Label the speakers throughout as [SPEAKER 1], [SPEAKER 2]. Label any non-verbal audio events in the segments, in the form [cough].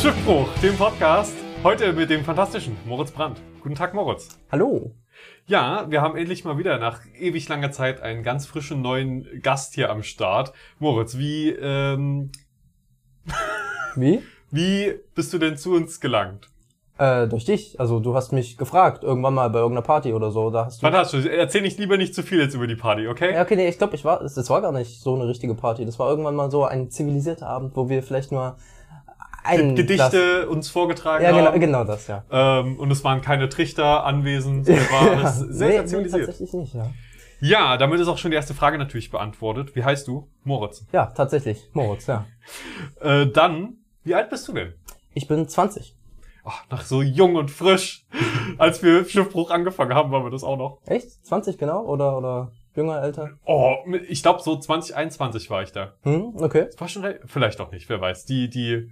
[SPEAKER 1] Schiffbruch, dem Podcast. Heute mit dem fantastischen Moritz Brandt. Guten Tag, Moritz.
[SPEAKER 2] Hallo.
[SPEAKER 1] Ja, wir haben endlich mal wieder nach ewig langer Zeit einen ganz frischen neuen Gast hier am Start. Moritz, wie, ähm,
[SPEAKER 2] Wie? [laughs]
[SPEAKER 1] wie bist du denn zu uns gelangt?
[SPEAKER 2] Äh, durch dich. Also du hast mich gefragt, irgendwann mal bei irgendeiner Party oder so. Da hast du.
[SPEAKER 1] Fantastisch. Erzähl ich lieber nicht zu viel jetzt über die Party, okay?
[SPEAKER 2] Ja, okay, nee, ich glaube, ich war, das war gar nicht so eine richtige Party. Das war irgendwann mal so ein zivilisierter Abend, wo wir vielleicht nur ein
[SPEAKER 1] Gedichte uns vorgetragen
[SPEAKER 2] Ja, genau,
[SPEAKER 1] haben.
[SPEAKER 2] genau das, ja.
[SPEAKER 1] Ähm, und es waren keine Trichter anwesend. Es [laughs] war alles sehr,
[SPEAKER 2] nee,
[SPEAKER 1] zivilisiert.
[SPEAKER 2] Nee, tatsächlich nicht, ja.
[SPEAKER 1] Ja, damit ist auch schon die erste Frage natürlich beantwortet. Wie heißt du? Moritz.
[SPEAKER 2] Ja, tatsächlich. Moritz, ja. [laughs]
[SPEAKER 1] Äh, dann, wie alt bist du denn?
[SPEAKER 2] Ich bin 20.
[SPEAKER 1] Ach, nach so jung und frisch. [laughs] Als wir Schiffbruch angefangen haben, waren wir das auch noch.
[SPEAKER 2] Echt? 20 genau? Oder, oder jünger, älter?
[SPEAKER 1] Oh, ich glaube so 2021 war ich da.
[SPEAKER 2] Hm, okay.
[SPEAKER 1] Das war schon, vielleicht auch nicht, wer weiß. Die, die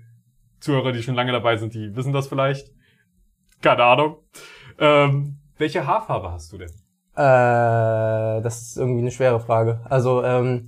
[SPEAKER 1] Zuhörer, die schon lange dabei sind, die wissen das vielleicht. Keine Ahnung. Ähm, welche Haarfarbe hast du denn?
[SPEAKER 2] Äh, das ist irgendwie eine schwere Frage. Also, ähm,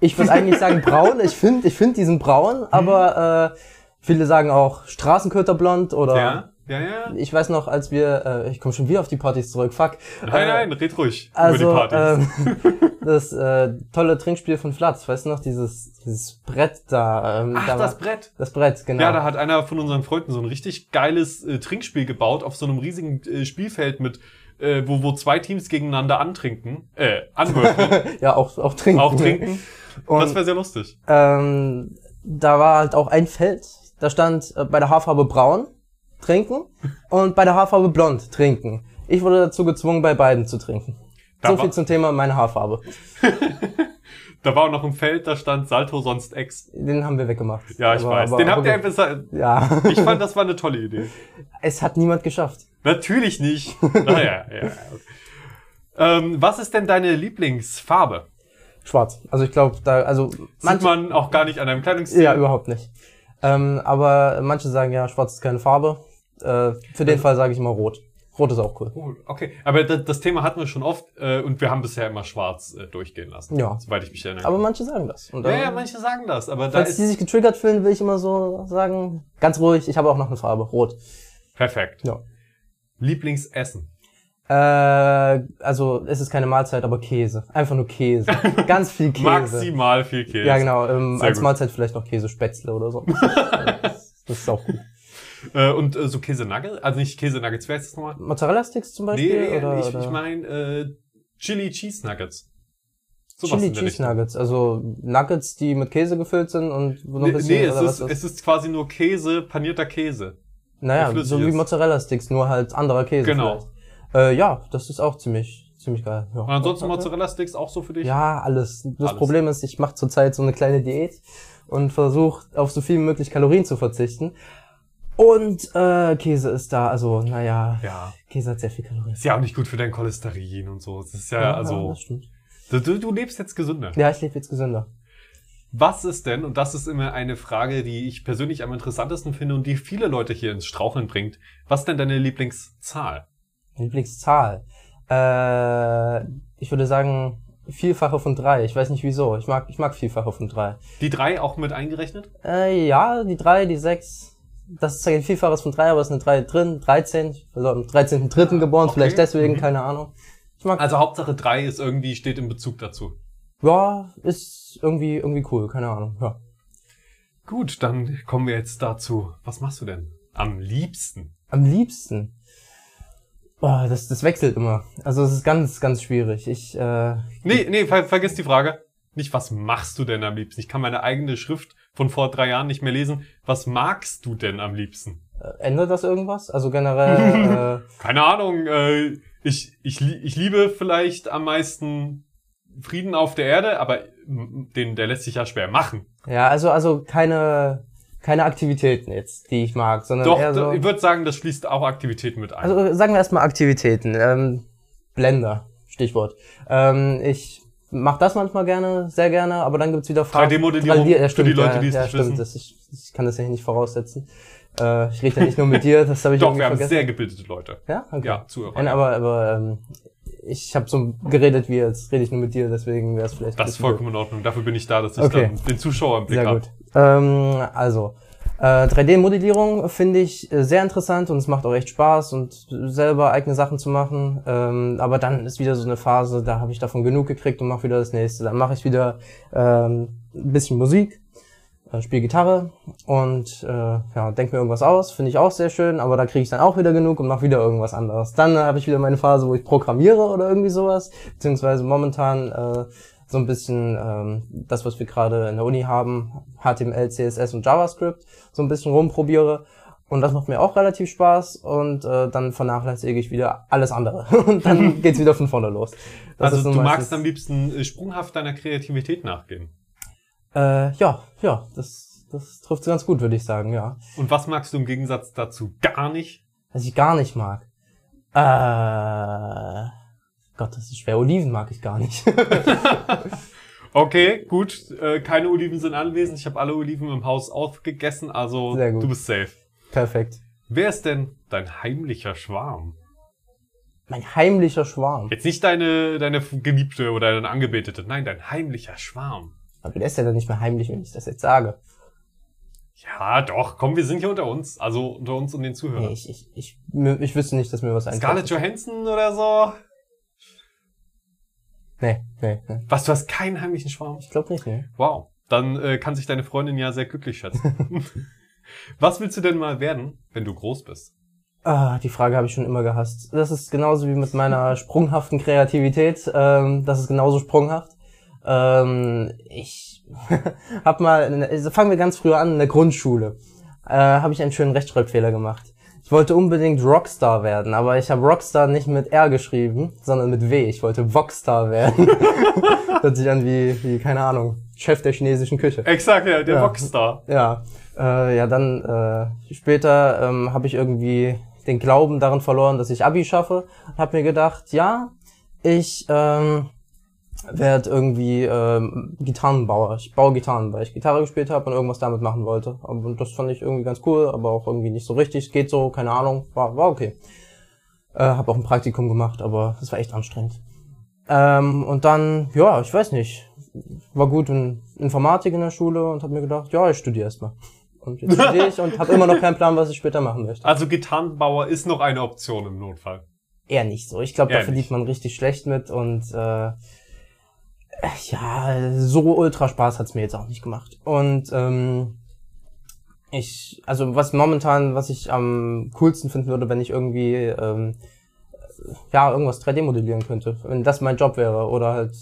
[SPEAKER 2] ich würde eigentlich sagen braun. Ich finde, ich finde diesen braun,
[SPEAKER 1] Mhm. [laughs]
[SPEAKER 2] aber äh, viele sagen auch Straßenköterblond oder
[SPEAKER 1] Ja? Ja, ja.
[SPEAKER 2] ich weiß noch, als wir, äh, ich komme schon wieder auf die Partys zurück, fuck.
[SPEAKER 1] Nein,
[SPEAKER 2] äh,
[SPEAKER 1] nein, red ruhig
[SPEAKER 2] Also,
[SPEAKER 1] über die Partys.
[SPEAKER 2] ähm, [laughs] das äh, tolle Trinkspiel von Flatz, weißt du noch, dieses, dieses Brett da. Ähm,
[SPEAKER 1] Ach,
[SPEAKER 2] da
[SPEAKER 1] das
[SPEAKER 2] war-
[SPEAKER 1] Brett.
[SPEAKER 2] Das Brett, genau.
[SPEAKER 1] Ja, da hat einer von unseren Freunden so ein richtig geiles äh, Trinkspiel gebaut auf so einem riesigen äh, Spielfeld mit, äh, wo, wo zwei Teams gegeneinander antrinken, äh, anwürfeln, [laughs]
[SPEAKER 2] ja auch, auch trinken.
[SPEAKER 1] auch trinken.
[SPEAKER 2] Und,
[SPEAKER 1] das wäre sehr lustig.
[SPEAKER 2] ähm, da war halt auch ein Feld, da stand äh, bei der Haarfarbe braun trinken und bei der Haarfarbe blond trinken. Ich wurde dazu gezwungen, bei beiden zu trinken.
[SPEAKER 1] Da
[SPEAKER 2] so viel zum Thema meine Haarfarbe. [laughs]
[SPEAKER 1] Da war auch noch ein Feld, da stand Salto sonst Ex.
[SPEAKER 2] Den haben wir weggemacht.
[SPEAKER 1] Ja, ich
[SPEAKER 2] Aber-
[SPEAKER 1] weiß.
[SPEAKER 2] aber-
[SPEAKER 1] Den habt ihr einfach.
[SPEAKER 2] Ja. [laughs]
[SPEAKER 1] Ich fand, das war eine [laughs] tolle Idee.
[SPEAKER 2] es hat niemand geschafft.
[SPEAKER 1] Natürlich nicht. Naja, ja. ja. Ähm, was ist denn deine Lieblingsfarbe?
[SPEAKER 2] Schwarz. Also ich glaube, da, also
[SPEAKER 1] Sieht man auch gar nicht an deinem Kleidungsstil.
[SPEAKER 2] Ja, überhaupt nicht. Ähm, aber manche sagen ja, schwarz ist keine Farbe. Äh, für den Fall sage ich immer rot. Rot ist auch cool.
[SPEAKER 1] Oh, okay, aber das, Thema hatten wir schon oft äh, und wir haben bisher immer schwarz äh, durchgehen lassen.
[SPEAKER 2] Ja.
[SPEAKER 1] Soweit ich mich erinnere.
[SPEAKER 2] Aber manche sagen das. Und
[SPEAKER 1] ja, ja, manche sagen das, aber da
[SPEAKER 2] falls die sich getriggert fühlen, will ich immer so sagen, ganz ruhig, ich habe auch noch eine Farbe, rot.
[SPEAKER 1] perfekt.
[SPEAKER 2] Ja.
[SPEAKER 1] Lieblingsessen.
[SPEAKER 2] Äh, also es ist keine Mahlzeit, aber Käse. Einfach nur Käse. [laughs] Ganz viel Käse.
[SPEAKER 1] Maximal viel Käse.
[SPEAKER 2] Ja, genau. Ähm,
[SPEAKER 1] Sehr
[SPEAKER 2] als
[SPEAKER 1] gut.
[SPEAKER 2] Mahlzeit vielleicht noch Käsespätzle oder so. das, [laughs] das ist auch gut.
[SPEAKER 1] Äh, und äh, so Käse-Nuggets, also nicht Käse-Nuggets, wer ist das nochmal?
[SPEAKER 2] Mozzarella-Sticks zum Beispiel?
[SPEAKER 1] Nee,
[SPEAKER 2] oder,
[SPEAKER 1] ich,
[SPEAKER 2] oder
[SPEAKER 1] ich meine äh, Chili Cheese Nuggets. Sowas
[SPEAKER 2] Chili Cheese. Nuggets. Also Nuggets, die mit Käse gefüllt sind und wo noch ein bisschen...
[SPEAKER 1] nee es, ist,
[SPEAKER 2] was
[SPEAKER 1] es ist quasi nur Käse, panierter Käse.
[SPEAKER 2] Naja, so wie
[SPEAKER 1] ist.
[SPEAKER 2] Mozzarella-Sticks, nur halt anderer Käse.
[SPEAKER 1] Genau.
[SPEAKER 2] Äh, ja, das ist auch ziemlich, ziemlich geil. Ja.
[SPEAKER 1] Und ansonsten Mozzarella-Sticks auch so für dich?
[SPEAKER 2] Ja, alles. Das
[SPEAKER 1] Alles.
[SPEAKER 2] Problem ist, ich mache zurzeit so eine kleine Diät und versuche auf so viel wie möglich Kalorien zu verzichten. Und äh, Käse ist da, also naja,
[SPEAKER 1] Ja.
[SPEAKER 2] Käse hat sehr viel Kalorien.
[SPEAKER 1] Ist ja auch nicht gut für dein Cholesterin und so. Das ist ja, also,
[SPEAKER 2] das stimmt.
[SPEAKER 1] du, du du lebst jetzt gesünder.
[SPEAKER 2] Ja, ich lebe jetzt gesünder.
[SPEAKER 1] Was ist denn, und das ist immer eine Frage, die ich persönlich am interessantesten finde und die viele Leute hier ins Straucheln bringt, was ist denn deine Lieblingszahl?
[SPEAKER 2] Lieblingszahl. Äh, ich würde sagen, Vielfache von drei. Ich weiß nicht wieso. Ich mag, ich mag Vielfache von drei.
[SPEAKER 1] Die drei auch mit eingerechnet?
[SPEAKER 2] Äh, ja, die drei, die sechs. Das ist ein Vielfaches von drei, aber es ist eine drei drin. 13. Ich bin am 13.3. geboren,
[SPEAKER 1] Okay.
[SPEAKER 2] vielleicht deswegen,
[SPEAKER 1] Mhm.
[SPEAKER 2] keine Ahnung. Ich mag,
[SPEAKER 1] Also Hauptsache drei ist irgendwie, steht in Bezug dazu.
[SPEAKER 2] ja, ist irgendwie, irgendwie cool, keine Ahnung, ja.
[SPEAKER 1] Gut, dann kommen wir jetzt dazu. Was machst du denn am liebsten?
[SPEAKER 2] Am liebsten. Boah, das, das wechselt immer. Also es ist ganz, ganz schwierig. Ich, äh,
[SPEAKER 1] Nee, nee, ver vergiss die Frage. Nicht, was machst du denn am liebsten? Ich kann meine eigene Schrift von vor drei Jahren nicht mehr lesen. Was magst du denn am liebsten?
[SPEAKER 2] ändert das irgendwas? Also generell, [laughs] äh,
[SPEAKER 1] Keine Ahnung, äh, ich, ich, ich liebe vielleicht am meisten Frieden auf der Erde, aber den, der lässt sich ja schwer machen.
[SPEAKER 2] ja, also, also keine, keine Aktivitäten jetzt, die ich mag, sondern
[SPEAKER 1] Doch,
[SPEAKER 2] eher so.
[SPEAKER 1] ich würde sagen, das schließt auch Aktivitäten mit ein.
[SPEAKER 2] Also sagen wir erstmal Aktivitäten. Ähm, Blender, Stichwort. Ähm, ich mache das manchmal gerne, sehr gerne, aber dann gibt's wieder Phasen.
[SPEAKER 1] 3D-Modellierung
[SPEAKER 2] Drei- ja,
[SPEAKER 1] für die Leute,
[SPEAKER 2] ja,
[SPEAKER 1] die es
[SPEAKER 2] ja,
[SPEAKER 1] nicht
[SPEAKER 2] stimmt,
[SPEAKER 1] wissen.
[SPEAKER 2] Das, ich, ich kann das ja nicht voraussetzen. Äh, ich rede ja nicht nur mit dir, das habe ich
[SPEAKER 1] Doch, wir haben
[SPEAKER 2] vergessen.
[SPEAKER 1] sehr gebildete Leute.
[SPEAKER 2] ja, okay.
[SPEAKER 1] Ja, Zuhörer.
[SPEAKER 2] Nein, aber aber ähm, ich habe so geredet wie jetzt rede ich nur mit dir, deswegen wäre es vielleicht.
[SPEAKER 1] Das ist vollkommen in Ordnung. Dafür bin ich da, dass ich
[SPEAKER 2] Okay.
[SPEAKER 1] dann den Zuschauer im
[SPEAKER 2] blöd.
[SPEAKER 1] Blick
[SPEAKER 2] Sehr
[SPEAKER 1] habe.
[SPEAKER 2] gut. Ähm, also Äh, 3D-Modellierung finde ich äh, sehr interessant und es macht auch echt Spaß und selber eigene Sachen zu machen. Ähm, aber dann ist wieder so eine Phase, da habe ich davon genug gekriegt und mache wieder das nächste. Dann mache ich wieder ähm, ein bisschen Musik, äh, spiele Gitarre und äh, ja, denke mir irgendwas aus, finde ich auch sehr schön, aber da kriege ich dann auch wieder genug und mache wieder irgendwas anderes. Dann äh, habe ich wieder meine Phase, wo ich programmiere oder irgendwie sowas, beziehungsweise momentan äh, so ein bisschen ähm, das, was wir gerade in der Uni haben, HTML, CSS und JavaScript, so ein bisschen rumprobiere. Und das macht mir auch relativ Spaß und äh, dann vernachlässige ich wieder alles andere. [laughs] und dann [laughs] geht's wieder von vorne los. Das
[SPEAKER 1] also
[SPEAKER 2] ist so
[SPEAKER 1] du magst am liebsten äh, sprunghaft deiner Kreativität nachgehen.
[SPEAKER 2] Äh, ja, ja, das, das trifft ganz gut, würde ich sagen, ja.
[SPEAKER 1] Und was magst du im Gegensatz dazu gar nicht?
[SPEAKER 2] Was ich gar nicht mag. Äh, Gott, das ist schwer. Oliven mag ich gar nicht. [laughs]
[SPEAKER 1] Okay, gut. Äh, keine Oliven sind anwesend. Ich habe alle Oliven im Haus aufgegessen, also du bist safe.
[SPEAKER 2] Perfekt.
[SPEAKER 1] Wer ist denn dein heimlicher Schwarm?
[SPEAKER 2] Mein heimlicher Schwarm.
[SPEAKER 1] Jetzt nicht deine, deine Geliebte oder deine Angebetete, nein, dein heimlicher Schwarm.
[SPEAKER 2] Aber der ist ja dann nicht mehr heimlich, wenn ich das jetzt sage.
[SPEAKER 1] Ja, doch, komm, wir sind hier unter uns. Also unter uns und den
[SPEAKER 2] Nee,
[SPEAKER 1] Zuhörern.
[SPEAKER 2] ich, ich, ich, mir- ich wüsste nicht, dass mir was einfällt.
[SPEAKER 1] Scarlett Johansson oder so?
[SPEAKER 2] Nee, nee, nee.
[SPEAKER 1] Was, du hast keinen heimlichen Schwarm?
[SPEAKER 2] Ich glaube nicht, nee.
[SPEAKER 1] Wow. Dann äh, kann sich deine Freundin ja sehr glücklich schätzen. [laughs] [laughs] Was willst du denn mal werden, wenn du groß bist?
[SPEAKER 2] Ah, die Frage habe ich schon immer gehasst. Das ist genauso wie mit meiner [laughs] sprunghaften Kreativität. Ähm, das ist genauso sprunghaft. Ähm, ich hab mal, also fangen wir ganz früher an, in der Grundschule, äh, habe ich einen schönen Rechtschreibfehler gemacht. Ich wollte unbedingt Rockstar werden, aber ich habe Rockstar nicht mit R geschrieben, sondern mit W. Ich wollte Voxstar werden. [laughs] Hört sich an wie, wie, keine Ahnung, Chef der chinesischen Küche.
[SPEAKER 1] Exakt, ja, der
[SPEAKER 2] Ja.
[SPEAKER 1] Rockstar.
[SPEAKER 2] Ja, äh, ja, dann äh, später ähm, habe ich irgendwie den Glauben daran verloren, dass ich Abi schaffe. Hab mir gedacht, ja, ich ähm, werde irgendwie ähm, Gitarrenbauer. Ich baue Gitarren, weil ich Gitarre gespielt habe und irgendwas damit machen wollte. Und das fand ich irgendwie ganz cool, aber auch irgendwie nicht so richtig. Geht so, keine Ahnung, war, war okay. Äh, habe auch ein Praktikum gemacht, aber das war echt anstrengend. Ähm, und dann, ja, ich weiß nicht, war gut in Informatik in der Schule und habe mir gedacht, ja, ich studiere erstmal. Und jetzt studiere ich und habe immer noch keinen Plan, was ich später machen möchte.
[SPEAKER 1] Also Gitarrenbauer ist noch eine Option im Notfall.
[SPEAKER 2] Eher nicht so. Ich glaube, da verdient man richtig schlecht mit und äh, ja, so ultra Spaß hat's mir jetzt auch nicht gemacht. Und ähm, ich, also was momentan, was ich am coolsten finden würde, wenn ich irgendwie ähm, ja irgendwas 3D modellieren könnte, wenn das mein Job wäre oder halt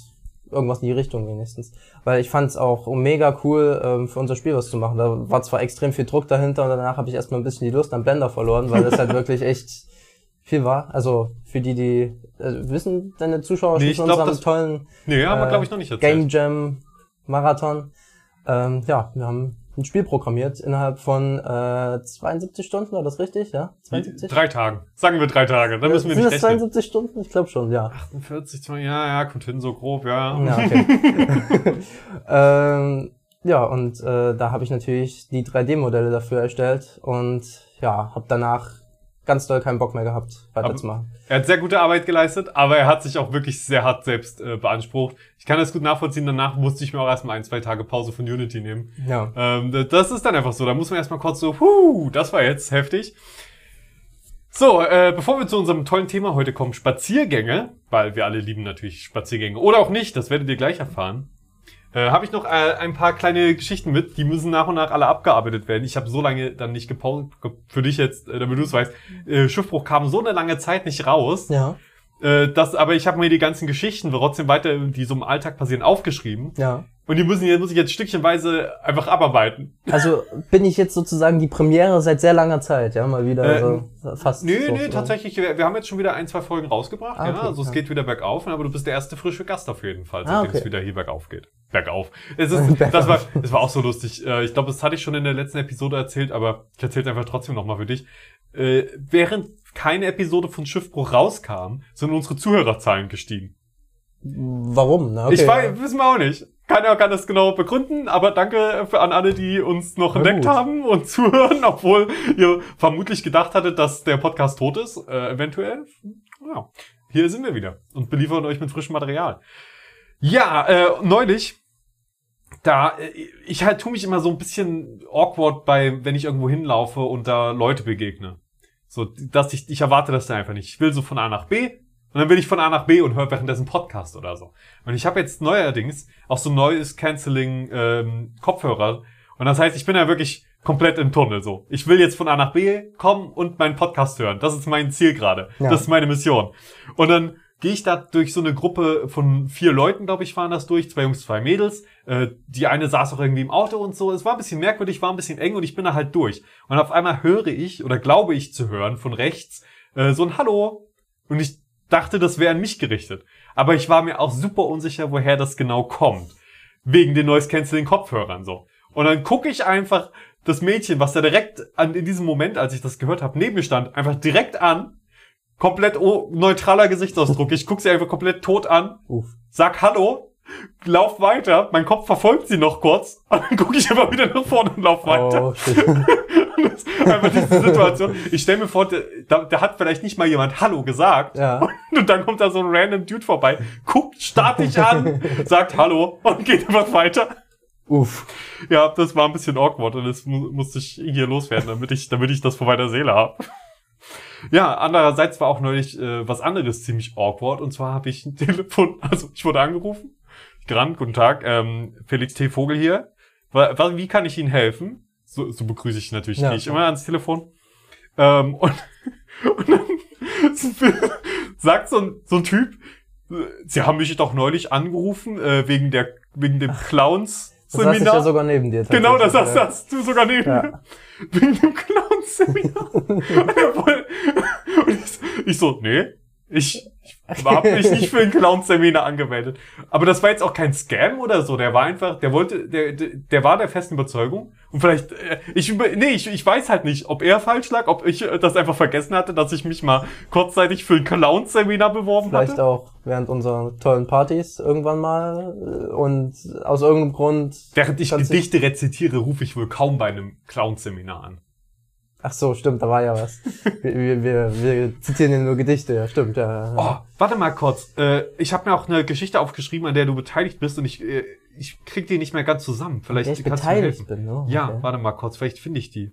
[SPEAKER 2] irgendwas in die Richtung wenigstens. Weil ich fand es auch mega cool, ähm, für unser Spiel was zu machen. Da war zwar extrem viel Druck dahinter und danach habe ich erstmal ein bisschen die Lust am Blender verloren, weil das halt [laughs] wirklich echt viel war. Also für die, die äh, wissen deine Zuschauer
[SPEAKER 1] Nee,
[SPEAKER 2] schon unserem tollen
[SPEAKER 1] Nee, wir,
[SPEAKER 2] Äh,
[SPEAKER 1] glaube ich, noch nicht erzählt.
[SPEAKER 2] Game Jam Marathon. Ähm, ja, wir haben ein Spiel programmiert innerhalb von äh, 72 Stunden, war das richtig? Ja, 72?
[SPEAKER 1] Drei Tagen. Sagen wir drei Tage. Dann müssen wir
[SPEAKER 2] Sind
[SPEAKER 1] nicht
[SPEAKER 2] das
[SPEAKER 1] rechnen.
[SPEAKER 2] 72 Stunden? Ich glaube schon, ja.
[SPEAKER 1] 48, 20, ja, ja, kommt hin, so grob, ja.
[SPEAKER 2] Ja, okay. [laughs] [laughs] ähm, ja, und äh, da habe ich natürlich die 3D-Modelle dafür erstellt und ja, habe danach ganz doll keinen Bock mehr gehabt, weiterzumachen.
[SPEAKER 1] Er hat sehr gute Arbeit geleistet, aber er hat sich auch wirklich sehr hart selbst äh, beansprucht. Ich kann das gut nachvollziehen. Danach musste ich mir auch erstmal ein, zwei Tage Pause von Unity nehmen.
[SPEAKER 2] Ja.
[SPEAKER 1] Ähm, das ist dann einfach so. Da muss man erstmal kurz so, huh, das war jetzt heftig. So, äh, bevor wir zu unserem tollen Thema heute kommen, Spaziergänge, weil wir alle lieben natürlich Spaziergänge. Oder auch nicht, das werdet ihr gleich erfahren. Äh, habe ich noch äh, ein paar kleine Geschichten mit, die müssen nach und nach alle abgearbeitet werden. Ich habe so lange dann nicht gepaust, für dich jetzt, äh, damit du es weißt, äh, Schiffbruch kam so eine lange Zeit nicht raus.
[SPEAKER 2] Ja,
[SPEAKER 1] Äh, das, aber ich habe mir die ganzen Geschichten, trotzdem weiter, die so im Alltag passieren, aufgeschrieben.
[SPEAKER 2] ja.
[SPEAKER 1] Und die müssen, jetzt muss ich jetzt stückchenweise einfach abarbeiten.
[SPEAKER 2] Also bin ich jetzt sozusagen die Premiere seit sehr langer Zeit, ja, mal wieder
[SPEAKER 1] Äh,
[SPEAKER 2] so fast.
[SPEAKER 1] Nö,
[SPEAKER 2] so,
[SPEAKER 1] nö, tatsächlich, wir, wir haben jetzt schon wieder ein, zwei Folgen rausgebracht,
[SPEAKER 2] Ah,
[SPEAKER 1] ja.
[SPEAKER 2] okay,
[SPEAKER 1] Also es
[SPEAKER 2] ja.
[SPEAKER 1] geht wieder bergauf, aber du bist der erste frische Gast auf jeden Fall,
[SPEAKER 2] Ah,
[SPEAKER 1] seitdem
[SPEAKER 2] okay.
[SPEAKER 1] es wieder hier bergauf geht. Bergauf. Es ist, [laughs]
[SPEAKER 2] Bergauf.
[SPEAKER 1] das war, das war auch so lustig. Äh, Ich glaube, das hatte ich schon in der letzten Episode erzählt, aber ich erzähle einfach trotzdem nochmal für dich. Äh, Während keine Episode von Schiffbruch rauskam, sind unsere Zuhörerzahlen gestiegen.
[SPEAKER 2] Warum? Na, okay,
[SPEAKER 1] ich weiß, wissen wir auch nicht. Keiner kann das genau begründen, aber danke an alle, die uns noch
[SPEAKER 2] Na
[SPEAKER 1] entdeckt
[SPEAKER 2] gut.
[SPEAKER 1] haben und [laughs] zuhören, obwohl ihr vermutlich gedacht hattet, dass der Podcast tot ist, äh, eventuell. Ja, hier sind wir wieder und beliefern euch mit frischem Material. Ja, äh, neulich da, äh, ich halt tu mich immer so ein bisschen awkward bei, wenn ich irgendwo hinlaufe und da Leute begegne. So, dass ich, ich erwarte das da einfach nicht. Ich will so von A nach B und dann bin ich von A nach B und höre währenddessen Podcast oder so. Und ich habe jetzt neuerdings auch so neues Canceling ähm, Kopfhörer. Und das heißt, ich bin ja wirklich komplett im Tunnel so. Ich will jetzt von A nach B kommen und meinen Podcast hören. Das ist mein Ziel gerade.
[SPEAKER 2] Ja.
[SPEAKER 1] Das ist meine Mission. Und dann gehe ich da durch so eine Gruppe von vier Leuten, glaube ich, waren das durch, zwei Jungs, zwei Mädels. Äh, die eine saß auch irgendwie im Auto und so. Es war ein bisschen merkwürdig, war ein bisschen eng und ich bin da halt durch. Und auf einmal höre ich oder glaube ich zu hören von rechts äh, so ein Hallo. Und ich dachte, das wäre an mich gerichtet. Aber ich war mir auch super unsicher, woher das genau kommt. Wegen den Noise Canceling Kopfhörern so. Und dann gucke ich einfach das Mädchen, was da direkt an, in diesem Moment, als ich das gehört habe, neben mir stand, einfach direkt an. Komplett neutraler Gesichtsausdruck. Ich gucke sie einfach komplett tot an,
[SPEAKER 2] Uff.
[SPEAKER 1] sag Hallo, lauf weiter, mein Kopf verfolgt sie noch kurz, [laughs] und dann gucke ich einfach wieder nach vorne und lauf weiter.
[SPEAKER 2] Oh, shit. [laughs]
[SPEAKER 1] Das ist einfach diese Situation. Ich stelle mir vor, da, da hat vielleicht nicht mal jemand Hallo gesagt.
[SPEAKER 2] Ja. [laughs]
[SPEAKER 1] Und dann kommt da so ein random Dude vorbei, guckt, starrt dich an, sagt Hallo und geht einfach weiter.
[SPEAKER 2] Uff.
[SPEAKER 1] Ja, das war ein bisschen awkward und das mu musste ich hier loswerden, damit ich, damit ich das vor meiner Seele habe. Ja, andererseits war auch neulich äh, was anderes ziemlich awkward und zwar habe ich ein [laughs] Telefon, also ich wurde angerufen, gerannt, guten Tag, ähm, Felix T. Vogel hier. Wa- wa- Wie kann ich Ihnen helfen? So, so begrüße ich natürlich,
[SPEAKER 2] Ja.
[SPEAKER 1] gehe ich immer ans Telefon. Ähm, [laughs] und, und dann sagt so ein, so ein Typ, äh, Sie haben mich doch neulich angerufen, äh, wegen der, wegen dem Clowns.
[SPEAKER 2] Das saß ich ja
[SPEAKER 1] Seminar.
[SPEAKER 2] sogar neben dir.
[SPEAKER 1] Genau, das hast, hast du sogar neben
[SPEAKER 2] Ja.
[SPEAKER 1] mir. Wegen dem Clown-Seminar. [laughs] und, woll- [laughs] und ich, ich so, nee, ich, ich hab mich nicht für ein Clown-Seminar angemeldet. Aber das war jetzt auch kein Scam oder so. Der war einfach, der wollte, der, der, war der festen Überzeugung. Und vielleicht, äh, ich, über, nee, ich, ich weiß halt nicht, ob er falsch lag, ob ich äh, das einfach vergessen hatte, dass ich mich mal kurzzeitig für ein Clown-Seminar beworben
[SPEAKER 2] Vielleicht
[SPEAKER 1] hatte.
[SPEAKER 2] auch während unserer tollen Partys irgendwann mal äh, und aus irgendeinem Grund.
[SPEAKER 1] Während ich Gedichte rezitiere, rufe ich wohl kaum bei einem Clown-Seminar an.
[SPEAKER 2] Ach so, stimmt, da war ja was. Wir, wir, wir, wir zitieren ja nur Gedichte, ja, stimmt, ja.
[SPEAKER 1] Oh, warte mal kurz. Äh, ich habe mir auch eine Geschichte aufgeschrieben, an der du beteiligt bist und ich, äh, ich krieg die nicht mehr ganz zusammen. Vielleicht
[SPEAKER 2] ich
[SPEAKER 1] kannst du mir
[SPEAKER 2] beteiligt
[SPEAKER 1] helfen.
[SPEAKER 2] bin, ne?
[SPEAKER 1] Ja,
[SPEAKER 2] Okay.
[SPEAKER 1] warte mal kurz, vielleicht finde ich die.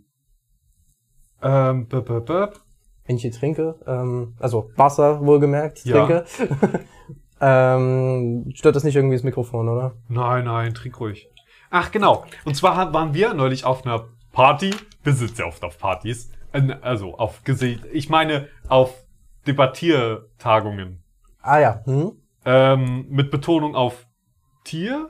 [SPEAKER 1] Ähm, b -b -b
[SPEAKER 2] Wenn ich hier trinke, ähm, also Wasser wohlgemerkt,
[SPEAKER 1] Ja.
[SPEAKER 2] trinke. [laughs] ähm, stört das nicht irgendwie das Mikrofon, oder?
[SPEAKER 1] Nein, nein, trink ruhig. Ach, genau. Und zwar waren wir neulich auf einer Party. Wir sitzen ja oft auf Partys. Äh, Also auf Gesicht. Ich meine auf Debattiertagungen.
[SPEAKER 2] Ah ja, hm?
[SPEAKER 1] Ähm, mit Betonung auf Tier,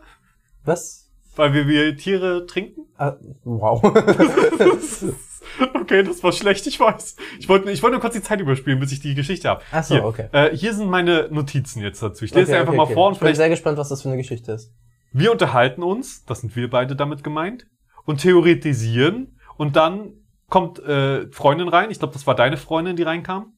[SPEAKER 2] Was?
[SPEAKER 1] weil wir, wir Tiere trinken.
[SPEAKER 2] Ah, wow. [laughs]
[SPEAKER 1] okay, das war schlecht, ich weiß. Ich wollte ich wollte nur kurz die Zeit überspielen, bis ich die Geschichte habe.
[SPEAKER 2] Ach so,
[SPEAKER 1] hier,
[SPEAKER 2] okay.
[SPEAKER 1] Äh, hier sind meine Notizen jetzt dazu. Ich lese
[SPEAKER 2] Okay,
[SPEAKER 1] sie einfach
[SPEAKER 2] okay,
[SPEAKER 1] mal
[SPEAKER 2] okay.
[SPEAKER 1] vor und
[SPEAKER 2] Ich bin sehr gespannt, was das für eine Geschichte ist.
[SPEAKER 1] wir unterhalten uns, das sind wir beide damit gemeint, und theoretisieren und dann kommt äh, Freundin rein, ich glaube, das war deine Freundin, die reinkam.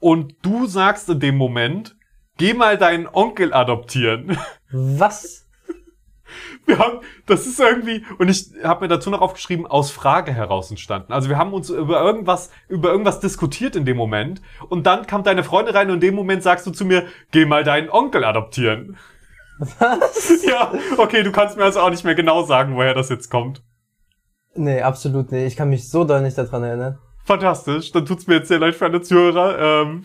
[SPEAKER 1] Und du sagst in dem Moment, geh mal deinen Onkel adoptieren.
[SPEAKER 2] Was? [laughs]
[SPEAKER 1] Wir haben, das ist irgendwie, und ich habe mir dazu noch aufgeschrieben, aus Frage heraus entstanden. Also wir haben uns über irgendwas, über irgendwas diskutiert in dem Moment. Und dann kam deine Freundin rein und in dem Moment sagst du zu mir, geh mal deinen Onkel adoptieren.
[SPEAKER 2] Was? [laughs]
[SPEAKER 1] Ja, okay, du kannst mir also auch nicht mehr genau sagen, woher das jetzt kommt.
[SPEAKER 2] Nee, absolut nicht. Ich kann mich so doll nicht daran erinnern.
[SPEAKER 1] Fantastisch, dann tut's mir jetzt sehr leid für alle Zuhörer. Ähm,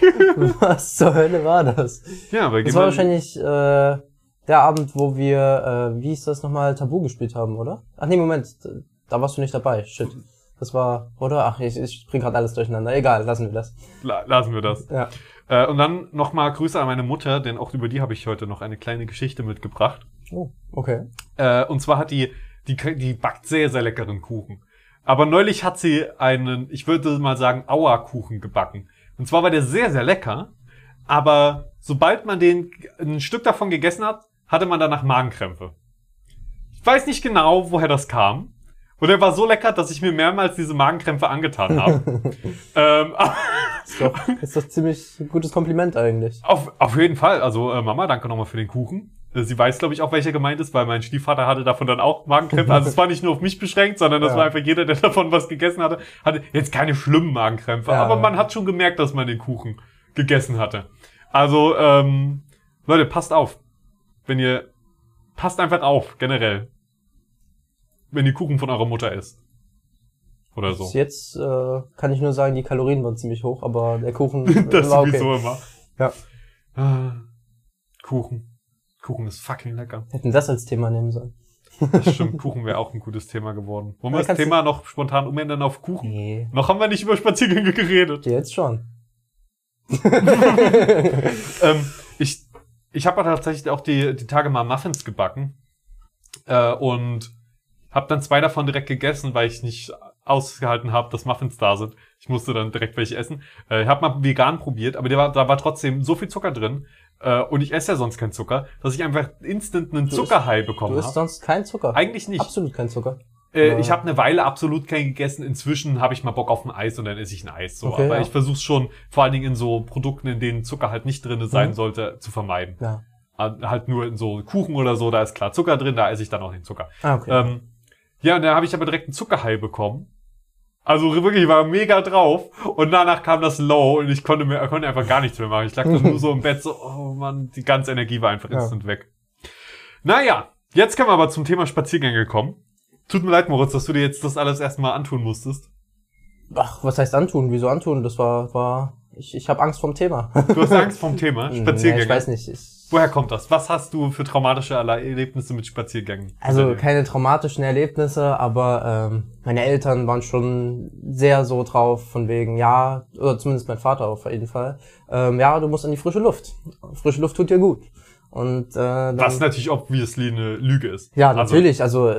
[SPEAKER 1] [laughs] [laughs]
[SPEAKER 2] Was zur Hölle war das?
[SPEAKER 1] ja, weil
[SPEAKER 2] Das war wahrscheinlich äh, der Abend, wo wir, äh, wie hieß das nochmal, Tabu gespielt haben, oder? Ach nee, Moment, da warst du nicht dabei. Shit. Das war, oder? Ach, ich, ich bring gerade alles durcheinander. Egal, lassen wir das.
[SPEAKER 1] La lassen wir das.
[SPEAKER 2] Ja.
[SPEAKER 1] Äh, und dann nochmal Grüße an meine Mutter, denn auch über die habe ich heute noch eine kleine Geschichte mitgebracht.
[SPEAKER 2] Oh, okay.
[SPEAKER 1] Äh, und zwar hat die, die, die backt sehr, sehr leckeren Kuchen. Aber neulich hat sie einen, ich würde mal sagen, Auerkuchen gebacken. Und zwar war der sehr, sehr lecker. Aber sobald man den ein Stück davon gegessen hat, hatte man danach Magenkrämpfe. Ich weiß nicht genau, woher das kam. Und er war so lecker, dass ich mir mehrmals diese Magenkrämpfe angetan habe. [laughs] ähm,
[SPEAKER 2] Ist doch, ist doch ziemlich gutes Kompliment eigentlich.
[SPEAKER 1] auf, auf jeden Fall. Also äh, Mama, danke nochmal für den Kuchen. Äh, Sie weiß, glaube ich, auch, welcher gemeint ist, weil mein Stiefvater hatte davon dann auch Magenkrämpfe. Also es war nicht nur auf mich beschränkt, sondern das
[SPEAKER 2] Ja.
[SPEAKER 1] war einfach jeder, der davon was gegessen hatte, hatte jetzt keine schlimmen Magenkrämpfe.
[SPEAKER 2] Ja.
[SPEAKER 1] Aber man hat schon gemerkt, dass man den Kuchen gegessen hatte. Also, ähm, Leute, passt auf. Wenn ihr passt einfach auf, generell. Wenn die Kuchen von eurer Mutter isst. Oder so.
[SPEAKER 2] Bis jetzt äh, kann ich nur sagen, die Kalorien waren ziemlich hoch, aber der Kuchen [laughs]
[SPEAKER 1] das
[SPEAKER 2] war okay.
[SPEAKER 1] sowieso immer.
[SPEAKER 2] Ja.
[SPEAKER 1] Ah, Kuchen. Kuchen ist fucking lecker.
[SPEAKER 2] Hätten das als Thema nehmen sollen.
[SPEAKER 1] Das [laughs] stimmt, Kuchen wäre auch ein gutes Thema geworden. Wollen wir das Thema noch spontan umändern auf Kuchen?
[SPEAKER 2] Nee.
[SPEAKER 1] Noch haben wir nicht über Spaziergänge geredet.
[SPEAKER 2] Jetzt schon. [laughs]
[SPEAKER 1] ähm, ich ich habe tatsächlich auch die, die Tage mal Muffins gebacken äh, und habe dann zwei davon direkt gegessen, weil ich nicht ausgehalten habe, dass Muffins da sind. Ich musste dann direkt welche essen. Äh, ich habe mal vegan probiert, aber war, da war trotzdem so viel Zucker drin äh, und ich esse ja sonst keinen Zucker, dass ich einfach instant einen
[SPEAKER 2] Du
[SPEAKER 1] Zuckerhigh
[SPEAKER 2] Du
[SPEAKER 1] bekommen
[SPEAKER 2] isst
[SPEAKER 1] habe.
[SPEAKER 2] sonst kein Zucker.
[SPEAKER 1] Eigentlich nicht.
[SPEAKER 2] Absolut kein Zucker.
[SPEAKER 1] Äh,
[SPEAKER 2] Ja.
[SPEAKER 1] ich habe eine Weile absolut kein gegessen. Inzwischen habe ich mal Bock auf ein Eis und dann esse ich ein Eis. So.
[SPEAKER 2] Okay,
[SPEAKER 1] Aber
[SPEAKER 2] ja.
[SPEAKER 1] ich versuche schon, vor allen Dingen in so Produkten, in denen Zucker halt nicht drin sein
[SPEAKER 2] Mhm.
[SPEAKER 1] sollte, zu vermeiden.
[SPEAKER 2] Ja.
[SPEAKER 1] Halt nur in so Kuchen oder so, da ist klar Zucker drin, da esse ich dann auch den Zucker.
[SPEAKER 2] Ah, okay.
[SPEAKER 1] Ähm, ja, und da habe ich aber direkt einen Zuckerhigh bekommen. Also wirklich, ich war mega drauf. Und danach kam das Low und ich konnte mir konnte einfach gar nichts mehr machen. Ich lag dann nur so im Bett so, oh Mann, die ganze Energie war einfach
[SPEAKER 2] Ja.
[SPEAKER 1] instant weg. Naja, jetzt können wir aber zum Thema Spaziergänge kommen. Tut mir leid, Moritz, dass du dir jetzt das alles erstmal antun musstest.
[SPEAKER 2] Ach, was heißt antun? Wieso antun? Das war, war, ich, ich habe Angst vom Thema.
[SPEAKER 1] Du hast Angst vom Thema [laughs] Spaziergänge.
[SPEAKER 2] ich weiß nicht. Ich,
[SPEAKER 1] Woher kommt das? Was hast du für traumatische Erlebnisse mit Spaziergängen?
[SPEAKER 2] also keine traumatischen Erlebnisse, aber ähm, meine Eltern waren schon sehr so drauf, von wegen, ja, oder zumindest mein Vater auf jeden Fall, ähm, ja, du musst an die frische Luft. Frische Luft tut dir gut. Und äh, dann,
[SPEAKER 1] Was natürlich obviously eine Lüge ist.
[SPEAKER 2] ja,
[SPEAKER 1] Also,
[SPEAKER 2] natürlich, also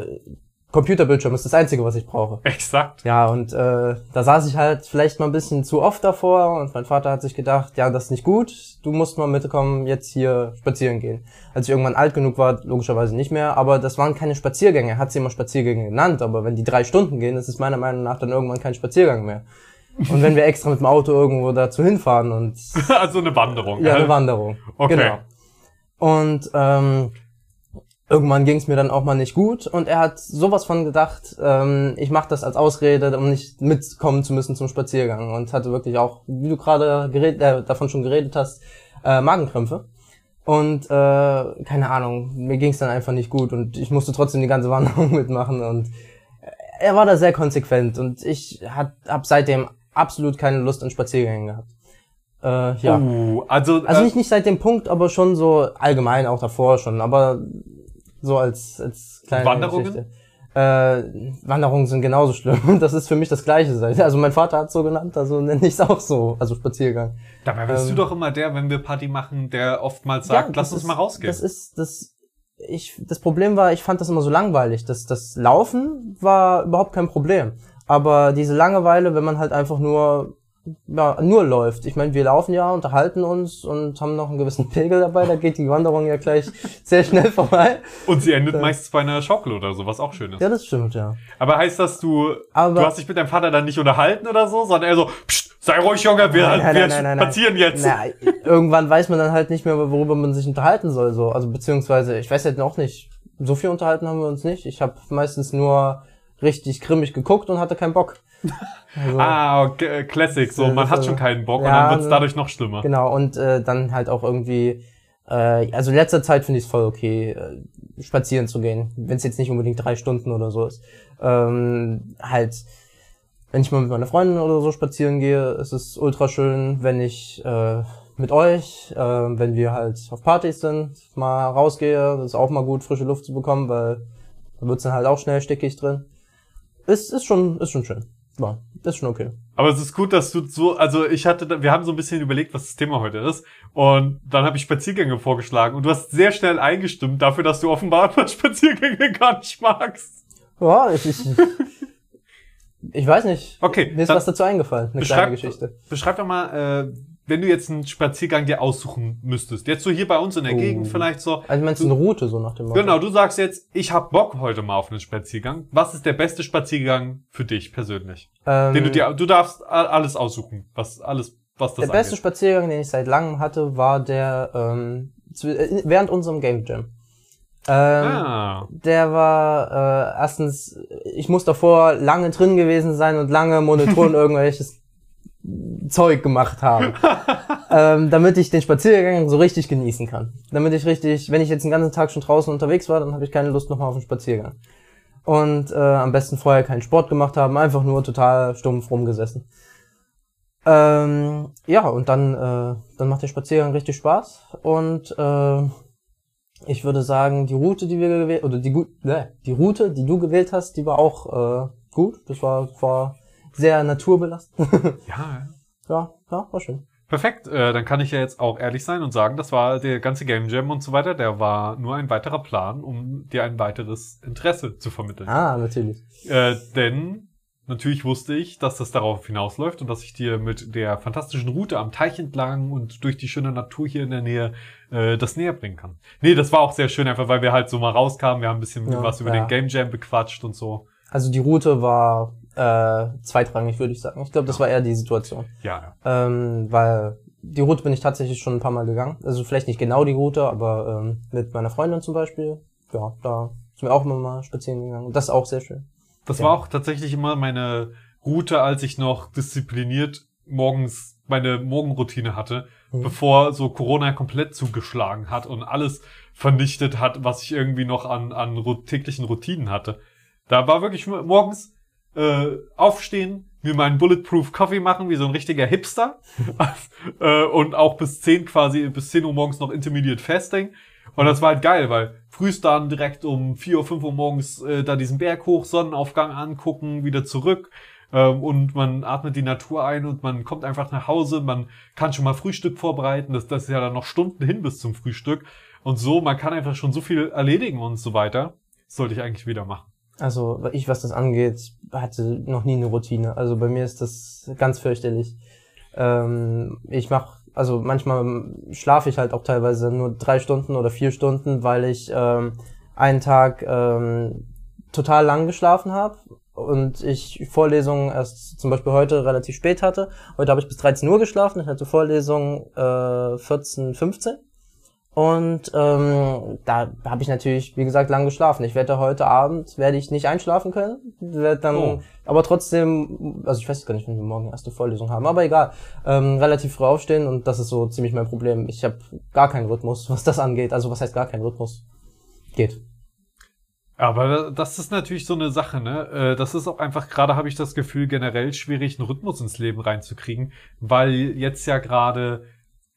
[SPEAKER 2] Computerbildschirm ist das Einzige, was ich brauche. [laughs]
[SPEAKER 1] Exakt.
[SPEAKER 2] Ja, und äh, da saß ich halt vielleicht mal ein bisschen zu oft davor und mein Vater hat sich gedacht, ja, das ist nicht gut, du musst mal mitkommen, jetzt hier spazieren gehen. Als ich irgendwann alt genug war, logischerweise nicht mehr, aber das waren keine Spaziergänge, er hat sie immer Spaziergänge genannt, aber wenn die drei Stunden gehen, ist es meiner Meinung nach dann irgendwann kein Spaziergang mehr. Und wenn wir extra mit dem Auto irgendwo dazu hinfahren und [laughs]
[SPEAKER 1] also eine Wanderung.
[SPEAKER 2] ja, eine Wanderung.
[SPEAKER 1] Okay.
[SPEAKER 2] Genau. Und ähm, irgendwann ging es mir dann auch mal nicht gut und er hat sowas von gedacht, ähm, ich mache das als Ausrede, um nicht mitkommen zu müssen zum Spaziergang und hatte wirklich auch, wie du gerade äh, davon schon geredet hast, äh, Magenkrämpfe. Und äh, keine Ahnung, mir ging es dann einfach nicht gut und ich musste trotzdem die ganze [laughs] Wanderung mitmachen und er war da sehr konsequent und ich hat, hab seitdem absolut keine Lust an Spaziergängen gehabt. Äh, ja.
[SPEAKER 1] Uh, also,
[SPEAKER 2] Also
[SPEAKER 1] äh,
[SPEAKER 2] nicht, nicht seit dem Punkt, aber schon so allgemein auch davor schon, aber so als, als kleine
[SPEAKER 1] Wanderungen?
[SPEAKER 2] Geschichte. Äh, Wanderungen sind genauso schlimm. [laughs] Das ist für mich das Gleiche. Also mein Vater hat so genannt, also nenne ich es auch so. Also Spaziergang.
[SPEAKER 1] dabei bist
[SPEAKER 2] ähm,
[SPEAKER 1] du doch immer der, wenn wir Party machen, der oftmals sagt,
[SPEAKER 2] Ja,
[SPEAKER 1] lass uns
[SPEAKER 2] ist-
[SPEAKER 1] mal rausgehen.
[SPEAKER 2] Das ist, das, ich, das Problem war, ich fand das immer so langweilig. Das, das Laufen war überhaupt kein Problem. Aber diese Langeweile, wenn man halt einfach nur, ja, nur läuft. Ich meine, wir laufen ja, unterhalten uns und haben noch einen gewissen [laughs] Pegel dabei, da geht die Wanderung ja gleich [laughs] sehr schnell vorbei.
[SPEAKER 1] Und sie endet
[SPEAKER 2] äh,
[SPEAKER 1] meistens bei einer Schaukel oder so, was auch schön ist.
[SPEAKER 2] Ja, das stimmt, ja.
[SPEAKER 1] Aber heißt das, du,
[SPEAKER 2] Aber-
[SPEAKER 1] du hast dich mit deinem Vater dann nicht unterhalten oder so, sondern er so, Psst, sei ruhig, Junge, wir,
[SPEAKER 2] Nein, nein,
[SPEAKER 1] wir
[SPEAKER 2] nein, nein, nein, nein.
[SPEAKER 1] spazieren jetzt.
[SPEAKER 2] Na, irgendwann weiß man dann halt nicht mehr, worüber man sich unterhalten soll. So. Also beziehungsweise, ich weiß halt noch nicht, so viel unterhalten haben wir uns nicht. Ich habe meistens nur richtig grimmig geguckt und hatte keinen Bock. [laughs] Also,
[SPEAKER 1] Ah, okay, Classic, so,
[SPEAKER 2] Das
[SPEAKER 1] man hat
[SPEAKER 2] also-
[SPEAKER 1] schon keinen Bock und
[SPEAKER 2] Ja,
[SPEAKER 1] dann wird's
[SPEAKER 2] ne.
[SPEAKER 1] dadurch noch schlimmer.
[SPEAKER 2] Genau, und äh, dann halt auch irgendwie, äh, also in letzter Zeit finde ich es voll okay, äh, spazieren zu gehen, wenn es jetzt nicht unbedingt drei Stunden oder so ist. Ähm, halt, wenn ich mal mit meiner Freundin oder so spazieren gehe, ist es ultra schön, wenn ich äh, mit euch, äh, wenn wir halt auf Partys sind, mal rausgehe, ist auch mal gut, frische Luft zu bekommen, weil da wird's dann halt auch schnell stickig drin. Ist, ist schon, ist schon schön. Ja, ist schon okay.
[SPEAKER 1] Aber es ist gut, dass du so, also ich hatte, wir haben so ein bisschen überlegt, was das Thema heute ist. Und dann habe ich Spaziergänge vorgeschlagen und du hast sehr schnell eingestimmt dafür, dass du offenbar [laughs] Spaziergänge gar nicht magst.
[SPEAKER 2] Ja, ich, ich, [laughs] ich weiß nicht.
[SPEAKER 1] Okay,
[SPEAKER 2] Mir ist was dazu eingefallen, eine kleine Geschichte.
[SPEAKER 1] Beschreib doch mal, äh, wenn du jetzt einen Spaziergang dir aussuchen müsstest. Jetzt so hier bei uns in der
[SPEAKER 2] Oh.
[SPEAKER 1] Gegend vielleicht so.
[SPEAKER 2] Also meinst du eine Route so nach dem Motto?
[SPEAKER 1] Genau, du sagst jetzt, ich hab Bock heute mal auf einen Spaziergang. Was ist der beste Spaziergang für dich persönlich?
[SPEAKER 2] Ähm,
[SPEAKER 1] Den du dir, du darfst alles aussuchen, was alles, was das
[SPEAKER 2] der beste
[SPEAKER 1] angeht.
[SPEAKER 2] Spaziergang, den ich seit langem hatte, war der ähm, äh, während unserem Game Jam. Ähm,
[SPEAKER 1] Ah,
[SPEAKER 2] Der war äh, erstens, ich muss davor lange drin gewesen sein und lange monoton [laughs] irgendwelches Zeug gemacht habe, [laughs] ähm, damit ich den Spaziergang so richtig genießen kann. Damit ich richtig, wenn ich jetzt den ganzen Tag schon draußen unterwegs war, dann habe ich keine Lust nochmal auf den Spaziergang. Und äh, am besten vorher keinen Sport gemacht haben, einfach nur total stumpf rumgesessen. Ähm, ja, und dann, äh, dann macht der Spaziergang richtig Spaß. Und äh, ich würde sagen, die Route, die wir gewählt, oder die, äh, die Route, die du gewählt hast, die war auch äh, gut. Das war, war sehr naturbelastend. [laughs]
[SPEAKER 1] Ja,
[SPEAKER 2] ja, ja, war schön.
[SPEAKER 1] Perfekt, äh, dann kann ich ja jetzt auch ehrlich sein und sagen, das war der ganze Game Jam und so weiter, der war nur ein weiterer Plan, um dir ein weiteres Interesse zu vermitteln.
[SPEAKER 2] Ah, natürlich.
[SPEAKER 1] Äh, denn natürlich wusste ich, dass das darauf hinausläuft und dass ich dir mit der fantastischen Route am Teich entlang und durch die schöne Natur hier in der Nähe äh, das näher bringen kann. Nee, das war auch sehr schön, einfach weil wir halt so mal rauskamen, wir haben ein bisschen
[SPEAKER 2] Ja,
[SPEAKER 1] was über
[SPEAKER 2] ja.
[SPEAKER 1] den Game Jam bequatscht und so.
[SPEAKER 2] Also die Route war äh, zweitrangig, würde ich sagen. Ich glaube, das war eher die Situation.
[SPEAKER 1] Ja, ja.
[SPEAKER 2] Ähm, weil die Route bin ich tatsächlich schon ein paar Mal gegangen. Also vielleicht nicht genau die Route, aber ähm, mit meiner Freundin zum Beispiel. Ja, da sind wir auch immer mal spazieren gegangen. Das ist auch sehr schön.
[SPEAKER 1] Das
[SPEAKER 2] Ja.
[SPEAKER 1] war auch tatsächlich immer meine Route, als ich noch diszipliniert morgens meine Morgenroutine hatte,
[SPEAKER 2] Mhm.
[SPEAKER 1] bevor so Corona komplett zugeschlagen hat und alles vernichtet hat, was ich irgendwie noch an, an täglichen Routinen hatte. Da war wirklich morgens äh, aufstehen, mir meinen Bulletproof Coffee machen, wie so ein richtiger Hipster. [laughs] äh, und auch bis 10 quasi, bis 10 Uhr morgens noch Intermediate Fasting. Und das war halt geil, weil frühst dann direkt um 4 Uhr, 5 Uhr morgens äh, da diesen Berg hoch, Sonnenaufgang angucken, wieder zurück. Ähm, und man atmet die Natur ein und man kommt einfach nach Hause, man kann schon mal Frühstück vorbereiten, das, das ist ja dann noch Stunden hin bis zum Frühstück. Und so, man kann einfach schon so viel erledigen und so weiter. Das sollte ich eigentlich wieder machen.
[SPEAKER 2] Also ich, was das angeht, hatte noch nie eine Routine. Also bei mir ist das ganz fürchterlich. Ähm, ich mache, also manchmal schlafe ich halt auch teilweise nur drei Stunden oder vier Stunden, weil ich ähm, einen Tag ähm, total lang geschlafen habe und ich Vorlesungen erst zum Beispiel heute relativ spät hatte. Heute habe ich bis 13 Uhr geschlafen, ich hatte Vorlesung äh, 14, 15. Und ähm, da habe ich natürlich, wie gesagt, lang geschlafen. Ich werde heute Abend werde ich nicht einschlafen können. Werd dann,
[SPEAKER 1] Oh.
[SPEAKER 2] aber trotzdem, also ich weiß gar nicht, wenn wir morgen erste Vorlesung haben, aber egal. Ähm, relativ früh aufstehen und das ist so ziemlich mein Problem. Ich habe gar keinen Rhythmus, was das angeht. Also was heißt gar kein Rhythmus? Geht.
[SPEAKER 1] Aber das ist natürlich so eine Sache, ne? Äh, Das ist auch einfach, gerade habe ich das Gefühl, generell schwierig, einen Rhythmus ins Leben reinzukriegen, weil jetzt ja gerade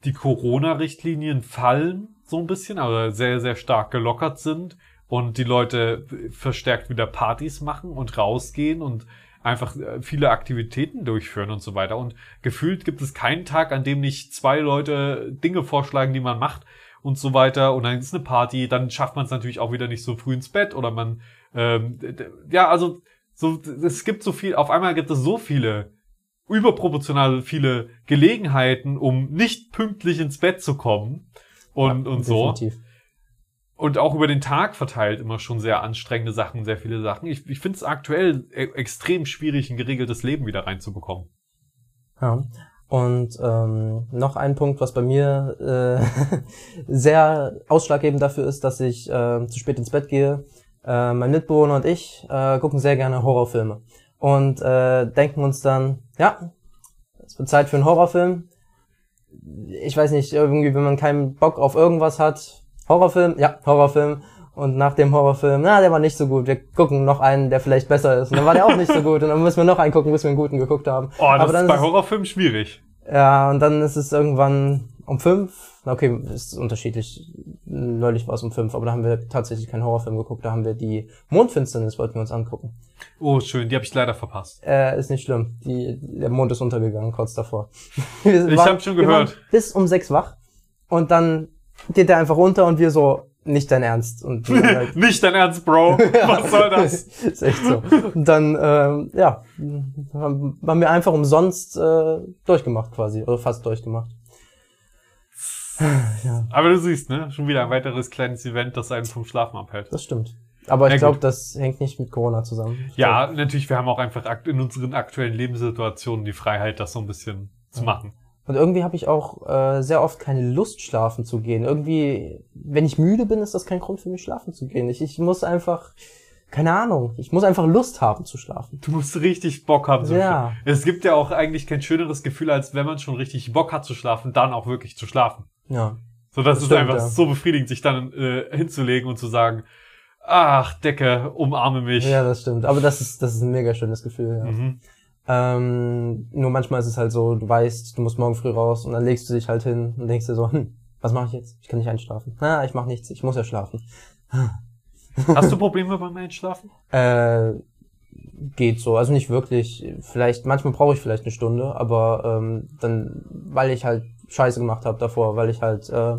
[SPEAKER 1] die Corona-Richtlinien fallen, so ein bisschen, aber sehr, sehr stark gelockert sind und die Leute verstärkt wieder Partys machen und rausgehen und einfach äh, viele Aktivitäten durchführen und so weiter. Und gefühlt gibt es keinen Tag, an dem nicht zwei Leute Dinge vorschlagen, die man macht und so weiter. Und dann ist eine Party, dann schafft man es natürlich auch wieder nicht so früh ins Bett oder man, ähm, ja, also so, es gibt so viel, auf einmal gibt es so viele überproportional viele Gelegenheiten, um nicht pünktlich ins Bett zu kommen und, und so.
[SPEAKER 2] Definitiv.
[SPEAKER 1] Und auch über den Tag verteilt immer schon sehr anstrengende Sachen, sehr viele Sachen. Ich, ich finde es aktuell e extrem schwierig, ein geregeltes Leben wieder reinzubekommen.
[SPEAKER 2] Ja. Und ähm, noch ein Punkt, was bei mir äh, [laughs] sehr ausschlaggebend dafür ist, dass ich äh, zu spät ins Bett gehe. Äh, mein Mitbewohner und ich äh, gucken sehr gerne Horrorfilme und äh, denken uns dann, ja, es wird Zeit für einen Horrorfilm. Ich weiß nicht, irgendwie, wenn man keinen Bock auf irgendwas hat, Horrorfilm, ja, Horrorfilm. Und nach dem Horrorfilm, na, der war nicht so gut. Wir gucken noch einen, der vielleicht besser ist. Und dann war der auch nicht so [laughs] gut. Und dann müssen wir noch einen gucken, bis wir einen guten geguckt haben.
[SPEAKER 1] Oh, das
[SPEAKER 2] Aber dann
[SPEAKER 1] ist bei Horrorfilmen schwierig.
[SPEAKER 2] ja, und dann ist es irgendwann um fünf. Okay, ist unterschiedlich. Neulich war es um fünf, aber da haben wir tatsächlich keinen Horrorfilm geguckt. Da haben wir die Mondfinsternis, wollten wir uns angucken.
[SPEAKER 1] Oh, schön, die habe ich leider verpasst.
[SPEAKER 2] Äh, ist nicht schlimm. Die, der Mond ist untergegangen, kurz davor. [laughs] Wir
[SPEAKER 1] Ich
[SPEAKER 2] waren-
[SPEAKER 1] hab schon gehört.
[SPEAKER 2] bis um sechs wach. Und dann geht der einfach runter und wir so, nicht dein Ernst. Und [laughs] halt,
[SPEAKER 1] Nicht dein Ernst, Bro. [laughs] Was soll das?
[SPEAKER 2] ist echt so. Und dann, ähm, ja, haben haben wir einfach umsonst äh, durchgemacht quasi. Oder fast durchgemacht. Ja.
[SPEAKER 1] Aber du siehst, ne? Schon wieder ein weiteres kleines Event, das einen vom Schlafen abhält.
[SPEAKER 2] Das stimmt. Aber ich
[SPEAKER 1] Ja,
[SPEAKER 2] glaube, das hängt nicht mit Corona zusammen. Ich
[SPEAKER 1] Ja, natürlich, wir haben auch einfach in unseren aktuellen Lebenssituationen die Freiheit, das so ein bisschen zu machen.
[SPEAKER 2] Und irgendwie habe ich auch äh, sehr oft keine Lust, schlafen zu gehen. Irgendwie, wenn ich müde bin, ist das kein Grund für mich, schlafen zu gehen. Ich, ich muss einfach, keine Ahnung. Ich muss einfach Lust haben zu schlafen.
[SPEAKER 1] Du musst richtig Bock haben zu
[SPEAKER 2] Ja.
[SPEAKER 1] schlafen. Es gibt ja auch eigentlich kein schöneres Gefühl, als wenn man schon richtig Bock hat zu schlafen, dann auch wirklich zu schlafen.
[SPEAKER 2] Ja.
[SPEAKER 1] So, das,
[SPEAKER 2] Das
[SPEAKER 1] ist
[SPEAKER 2] stimmt,
[SPEAKER 1] einfach
[SPEAKER 2] ja.
[SPEAKER 1] so befriedigend, sich dann äh, hinzulegen und zu sagen, ach, Decke, umarme mich.
[SPEAKER 2] Ja, das stimmt. Aber das ist, das ist ein mega schönes Gefühl, ja.
[SPEAKER 1] Mhm.
[SPEAKER 2] Ähm, nur manchmal ist es halt so, du weißt, du musst morgen früh raus und dann legst du dich halt hin und denkst dir so, hm, was mache ich jetzt? Ich kann nicht einschlafen. Na, ich mache nichts, ich muss ja schlafen. [laughs]
[SPEAKER 1] Hast du Probleme beim Einschlafen?
[SPEAKER 2] Äh, geht so, also nicht wirklich. Vielleicht, manchmal brauche ich vielleicht eine Stunde, aber ähm, dann, weil ich halt Scheiße gemacht habe davor, weil ich halt äh,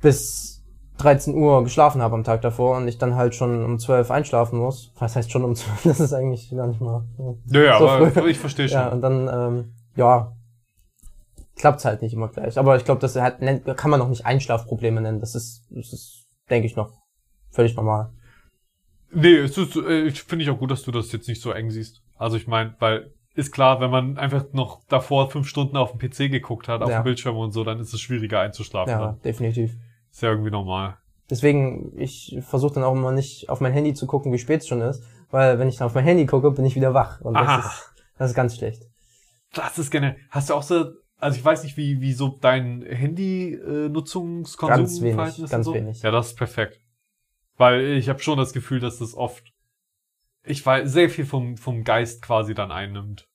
[SPEAKER 2] bis 13 Uhr geschlafen habe am Tag davor und ich dann halt schon um 12 einschlafen muss. Was heißt schon um 12? [laughs] Das ist eigentlich gar nicht mal.
[SPEAKER 1] Ja, ja,
[SPEAKER 2] So
[SPEAKER 1] aber
[SPEAKER 2] früh.
[SPEAKER 1] ich verstehe schon.
[SPEAKER 2] Ja, und dann, ähm, ja, klappt's halt nicht immer gleich. Aber ich glaube, das hat, kann man noch nicht Einschlafprobleme nennen. Das ist, das ist, denke ich, noch völlig normal.
[SPEAKER 1] Nee, es ist, äh, ich finde ich auch gut, dass du das jetzt nicht so eng siehst. Also ich meine, weil ist klar, wenn man einfach noch davor fünf Stunden auf dem PC geguckt hat, auf
[SPEAKER 2] Ja.
[SPEAKER 1] dem Bildschirm und so, dann ist es schwieriger einzuschlafen.
[SPEAKER 2] Ja,
[SPEAKER 1] Dann.
[SPEAKER 2] definitiv.
[SPEAKER 1] Ist ja irgendwie normal.
[SPEAKER 2] Deswegen, ich versuche dann auch immer nicht auf mein Handy zu gucken, wie spät es schon ist, weil wenn ich dann auf mein Handy gucke, bin ich wieder wach. Und das,
[SPEAKER 1] Aha.
[SPEAKER 2] ist, das ist ganz schlecht.
[SPEAKER 1] Das ist generell. Hast du auch so, also ich weiß nicht, wie, wie so dein Handy-Nutzungskonsum
[SPEAKER 2] Ganz wenig,
[SPEAKER 1] ist
[SPEAKER 2] ganz
[SPEAKER 1] so.
[SPEAKER 2] wenig.
[SPEAKER 1] Ja, das ist perfekt. Weil ich habe schon das Gefühl, dass das oft, ich weiß, sehr viel vom, vom Geist quasi dann einnimmt.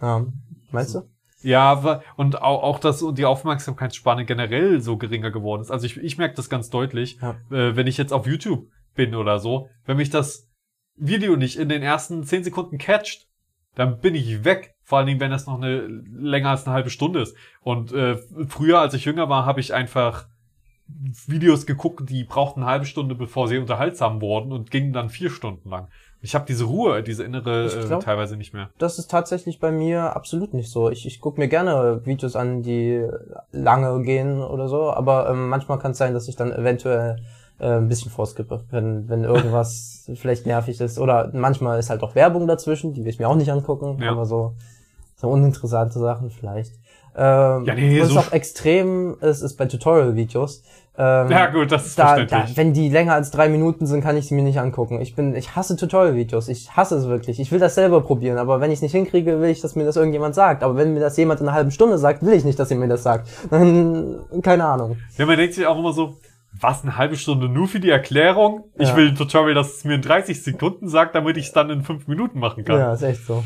[SPEAKER 2] Ja, meinst du?
[SPEAKER 1] Ja, und auch, auch dass die Aufmerksamkeitsspanne generell so geringer geworden ist. Also ich, ich merke das ganz deutlich,
[SPEAKER 2] Ja.
[SPEAKER 1] äh, wenn ich jetzt auf YouTube bin oder so, wenn mich das Video nicht in den ersten zehn Sekunden catcht, dann bin ich weg. Vor allen Dingen, wenn das noch eine länger als eine halbe Stunde ist. Und äh, früher, als ich jünger war, habe ich einfach Videos geguckt, die brauchten eine halbe Stunde, bevor sie unterhaltsam wurden und gingen dann vier Stunden lang. Ich habe diese Ruhe, diese innere äh,
[SPEAKER 2] glaub-
[SPEAKER 1] teilweise nicht mehr.
[SPEAKER 2] Das ist tatsächlich bei mir absolut nicht so. Ich, ich gucke mir gerne Videos an, die lange gehen oder so, aber ähm, manchmal kann es sein, dass ich dann eventuell äh, ein bisschen vorskippe, wenn, wenn irgendwas [laughs] vielleicht nervig ist. Oder manchmal ist halt auch Werbung dazwischen, die will ich mir auch nicht angucken,
[SPEAKER 1] Ja.
[SPEAKER 2] aber so, so uninteressante Sachen vielleicht. Ähm,
[SPEAKER 1] Ja, nee,
[SPEAKER 2] was
[SPEAKER 1] so-
[SPEAKER 2] auch extrem ist, ist bei Tutorial-Videos. Ähm,
[SPEAKER 1] Ja gut, das ist
[SPEAKER 2] da, da, wenn die länger als drei Minuten sind, kann ich sie mir nicht angucken. Ich bin, ich hasse Tutorial-Videos. Ich hasse es wirklich. Ich will das selber probieren, aber wenn ich es nicht hinkriege, will ich, dass mir das irgendjemand sagt. Aber wenn mir das jemand in einer halben Stunde sagt, will ich nicht, dass er mir das sagt. [laughs] Dann, keine Ahnung.
[SPEAKER 1] Ja, man denkt sich auch immer so, was, eine halbe Stunde nur für die Erklärung? Ich
[SPEAKER 2] Ja.
[SPEAKER 1] will ein Tutorial, das es mir in 30 Sekunden sagt, damit ich es dann in 5 Minuten machen kann.
[SPEAKER 2] Ja, ist echt so.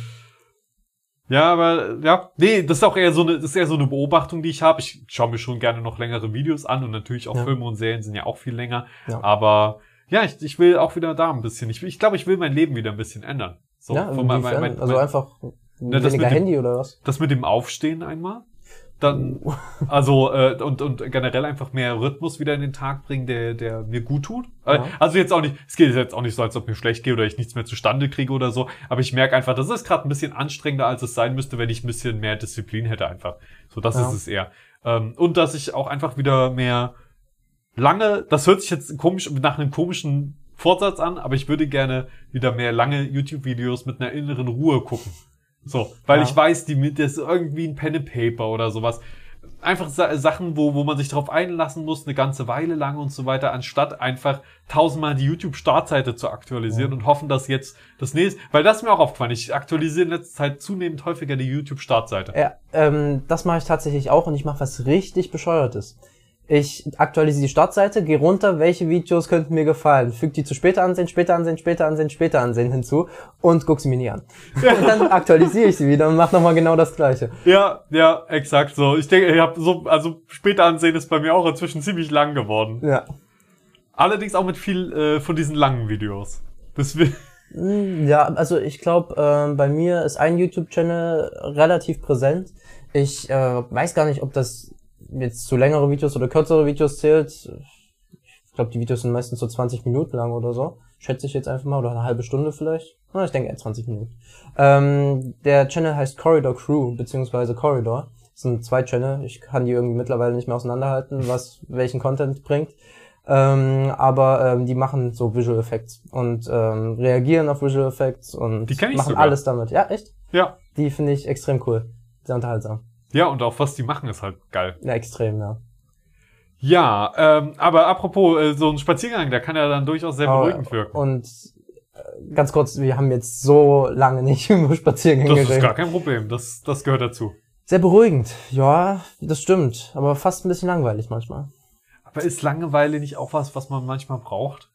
[SPEAKER 1] Ja, aber ja, nee, das ist auch eher so eine, das ist eher so eine Beobachtung, die ich habe. Ich schaue mir schon gerne noch längere Videos an und natürlich auch
[SPEAKER 2] Ja.
[SPEAKER 1] Filme und Serien sind ja auch viel länger.
[SPEAKER 2] Ja.
[SPEAKER 1] Aber ja, ich, ich will auch wieder da ein bisschen. Ich, ich glaube, ich will mein Leben wieder ein bisschen ändern. So,
[SPEAKER 2] ja,
[SPEAKER 1] von mein, mein, mein,
[SPEAKER 2] also einfach
[SPEAKER 1] Ne,
[SPEAKER 2] weniger
[SPEAKER 1] dem-
[SPEAKER 2] Handy oder was?
[SPEAKER 1] das mit dem Aufstehen einmal. Dann, [laughs] also, äh, und, und generell einfach mehr Rhythmus wieder in den Tag bringen, der, der mir gut tut. Äh,
[SPEAKER 2] Ja.
[SPEAKER 1] Also jetzt auch nicht, es geht jetzt auch nicht so, als ob mir schlecht geht oder ich nichts mehr zustande kriege oder so. Aber ich merke einfach, das ist gerade ein bisschen anstrengender, als es sein müsste, wenn ich ein bisschen mehr Disziplin hätte einfach. So, das
[SPEAKER 2] Ja.
[SPEAKER 1] ist es eher. Ähm, und dass ich auch einfach wieder mehr lange, das hört sich jetzt komisch, nach einem komischen Vorsatz an, aber ich würde gerne wieder mehr lange YouTube-Videos mit einer inneren Ruhe gucken. So, weil
[SPEAKER 2] Ja.
[SPEAKER 1] ich weiß, die mit das ist irgendwie ein Pen and Paper oder sowas. Einfach Sa Sachen, wo, wo man sich darauf einlassen muss, eine ganze Weile lang und so weiter, anstatt einfach tausendmal die YouTube-Startseite zu aktualisieren
[SPEAKER 2] Ja.
[SPEAKER 1] und hoffen, dass jetzt das nächste, weil das ist mir auch aufgefallen. Ich aktualisiere in letzter Zeit zunehmend häufiger die YouTube-Startseite.
[SPEAKER 2] Ja, ähm, das mache ich tatsächlich auch und ich mache was richtig Bescheuertes. Ich aktualisiere die Startseite, gehe runter, welche Videos könnten mir gefallen, füge die zu später ansehen, später ansehen, später ansehen, später ansehen hinzu und guck sie mir nie an. Und dann aktualisiere ich sie wieder und mache nochmal genau das gleiche.
[SPEAKER 1] Ja, ja, exakt so. Ich denke, ich habe so, also später ansehen ist bei mir auch inzwischen ziemlich lang geworden.
[SPEAKER 2] Ja.
[SPEAKER 1] Allerdings auch mit viel äh, von diesen langen Videos. Das will, [laughs]
[SPEAKER 2] Mm, Ja, also ich glaube, ähm, bei mir ist ein YouTube-Channel relativ präsent. Ich äh, weiß gar nicht, ob das jetzt zu längere Videos oder kürzere Videos zählt. Ich glaube, die Videos sind meistens so 20 Minuten lang oder so. Schätze ich jetzt einfach mal, oder eine halbe Stunde vielleicht. Na, ich denke eher 20 Minuten. Ähm, der Channel heißt Corridor Crew, beziehungsweise Corridor. Das sind zwei Channel. Ich kann die irgendwie mittlerweile nicht mehr auseinanderhalten, was [laughs] welchen Content bringt. Ähm, aber ähm, die machen so Visual Effects und ähm, reagieren auf Visual Effects und machen
[SPEAKER 1] sogar.
[SPEAKER 2] alles damit. Ja, echt?
[SPEAKER 1] ja.
[SPEAKER 2] Die finde ich extrem cool. Sehr unterhaltsam.
[SPEAKER 1] Ja, und auch was die machen, ist halt geil.
[SPEAKER 2] Ja, extrem, ja.
[SPEAKER 1] Ja, ähm, aber apropos, äh, so ein Spaziergang, der kann ja dann durchaus sehr beruhigend wirken.
[SPEAKER 2] Und äh, ganz kurz, wir haben jetzt so lange nicht [laughs] über Spaziergänge
[SPEAKER 1] Das ist
[SPEAKER 2] geredet.
[SPEAKER 1] gar kein Problem. Das, das gehört dazu.
[SPEAKER 2] Sehr beruhigend. Ja, das stimmt. Aber fast ein bisschen langweilig manchmal.
[SPEAKER 1] Aber ist Langeweile nicht auch was, was man manchmal braucht?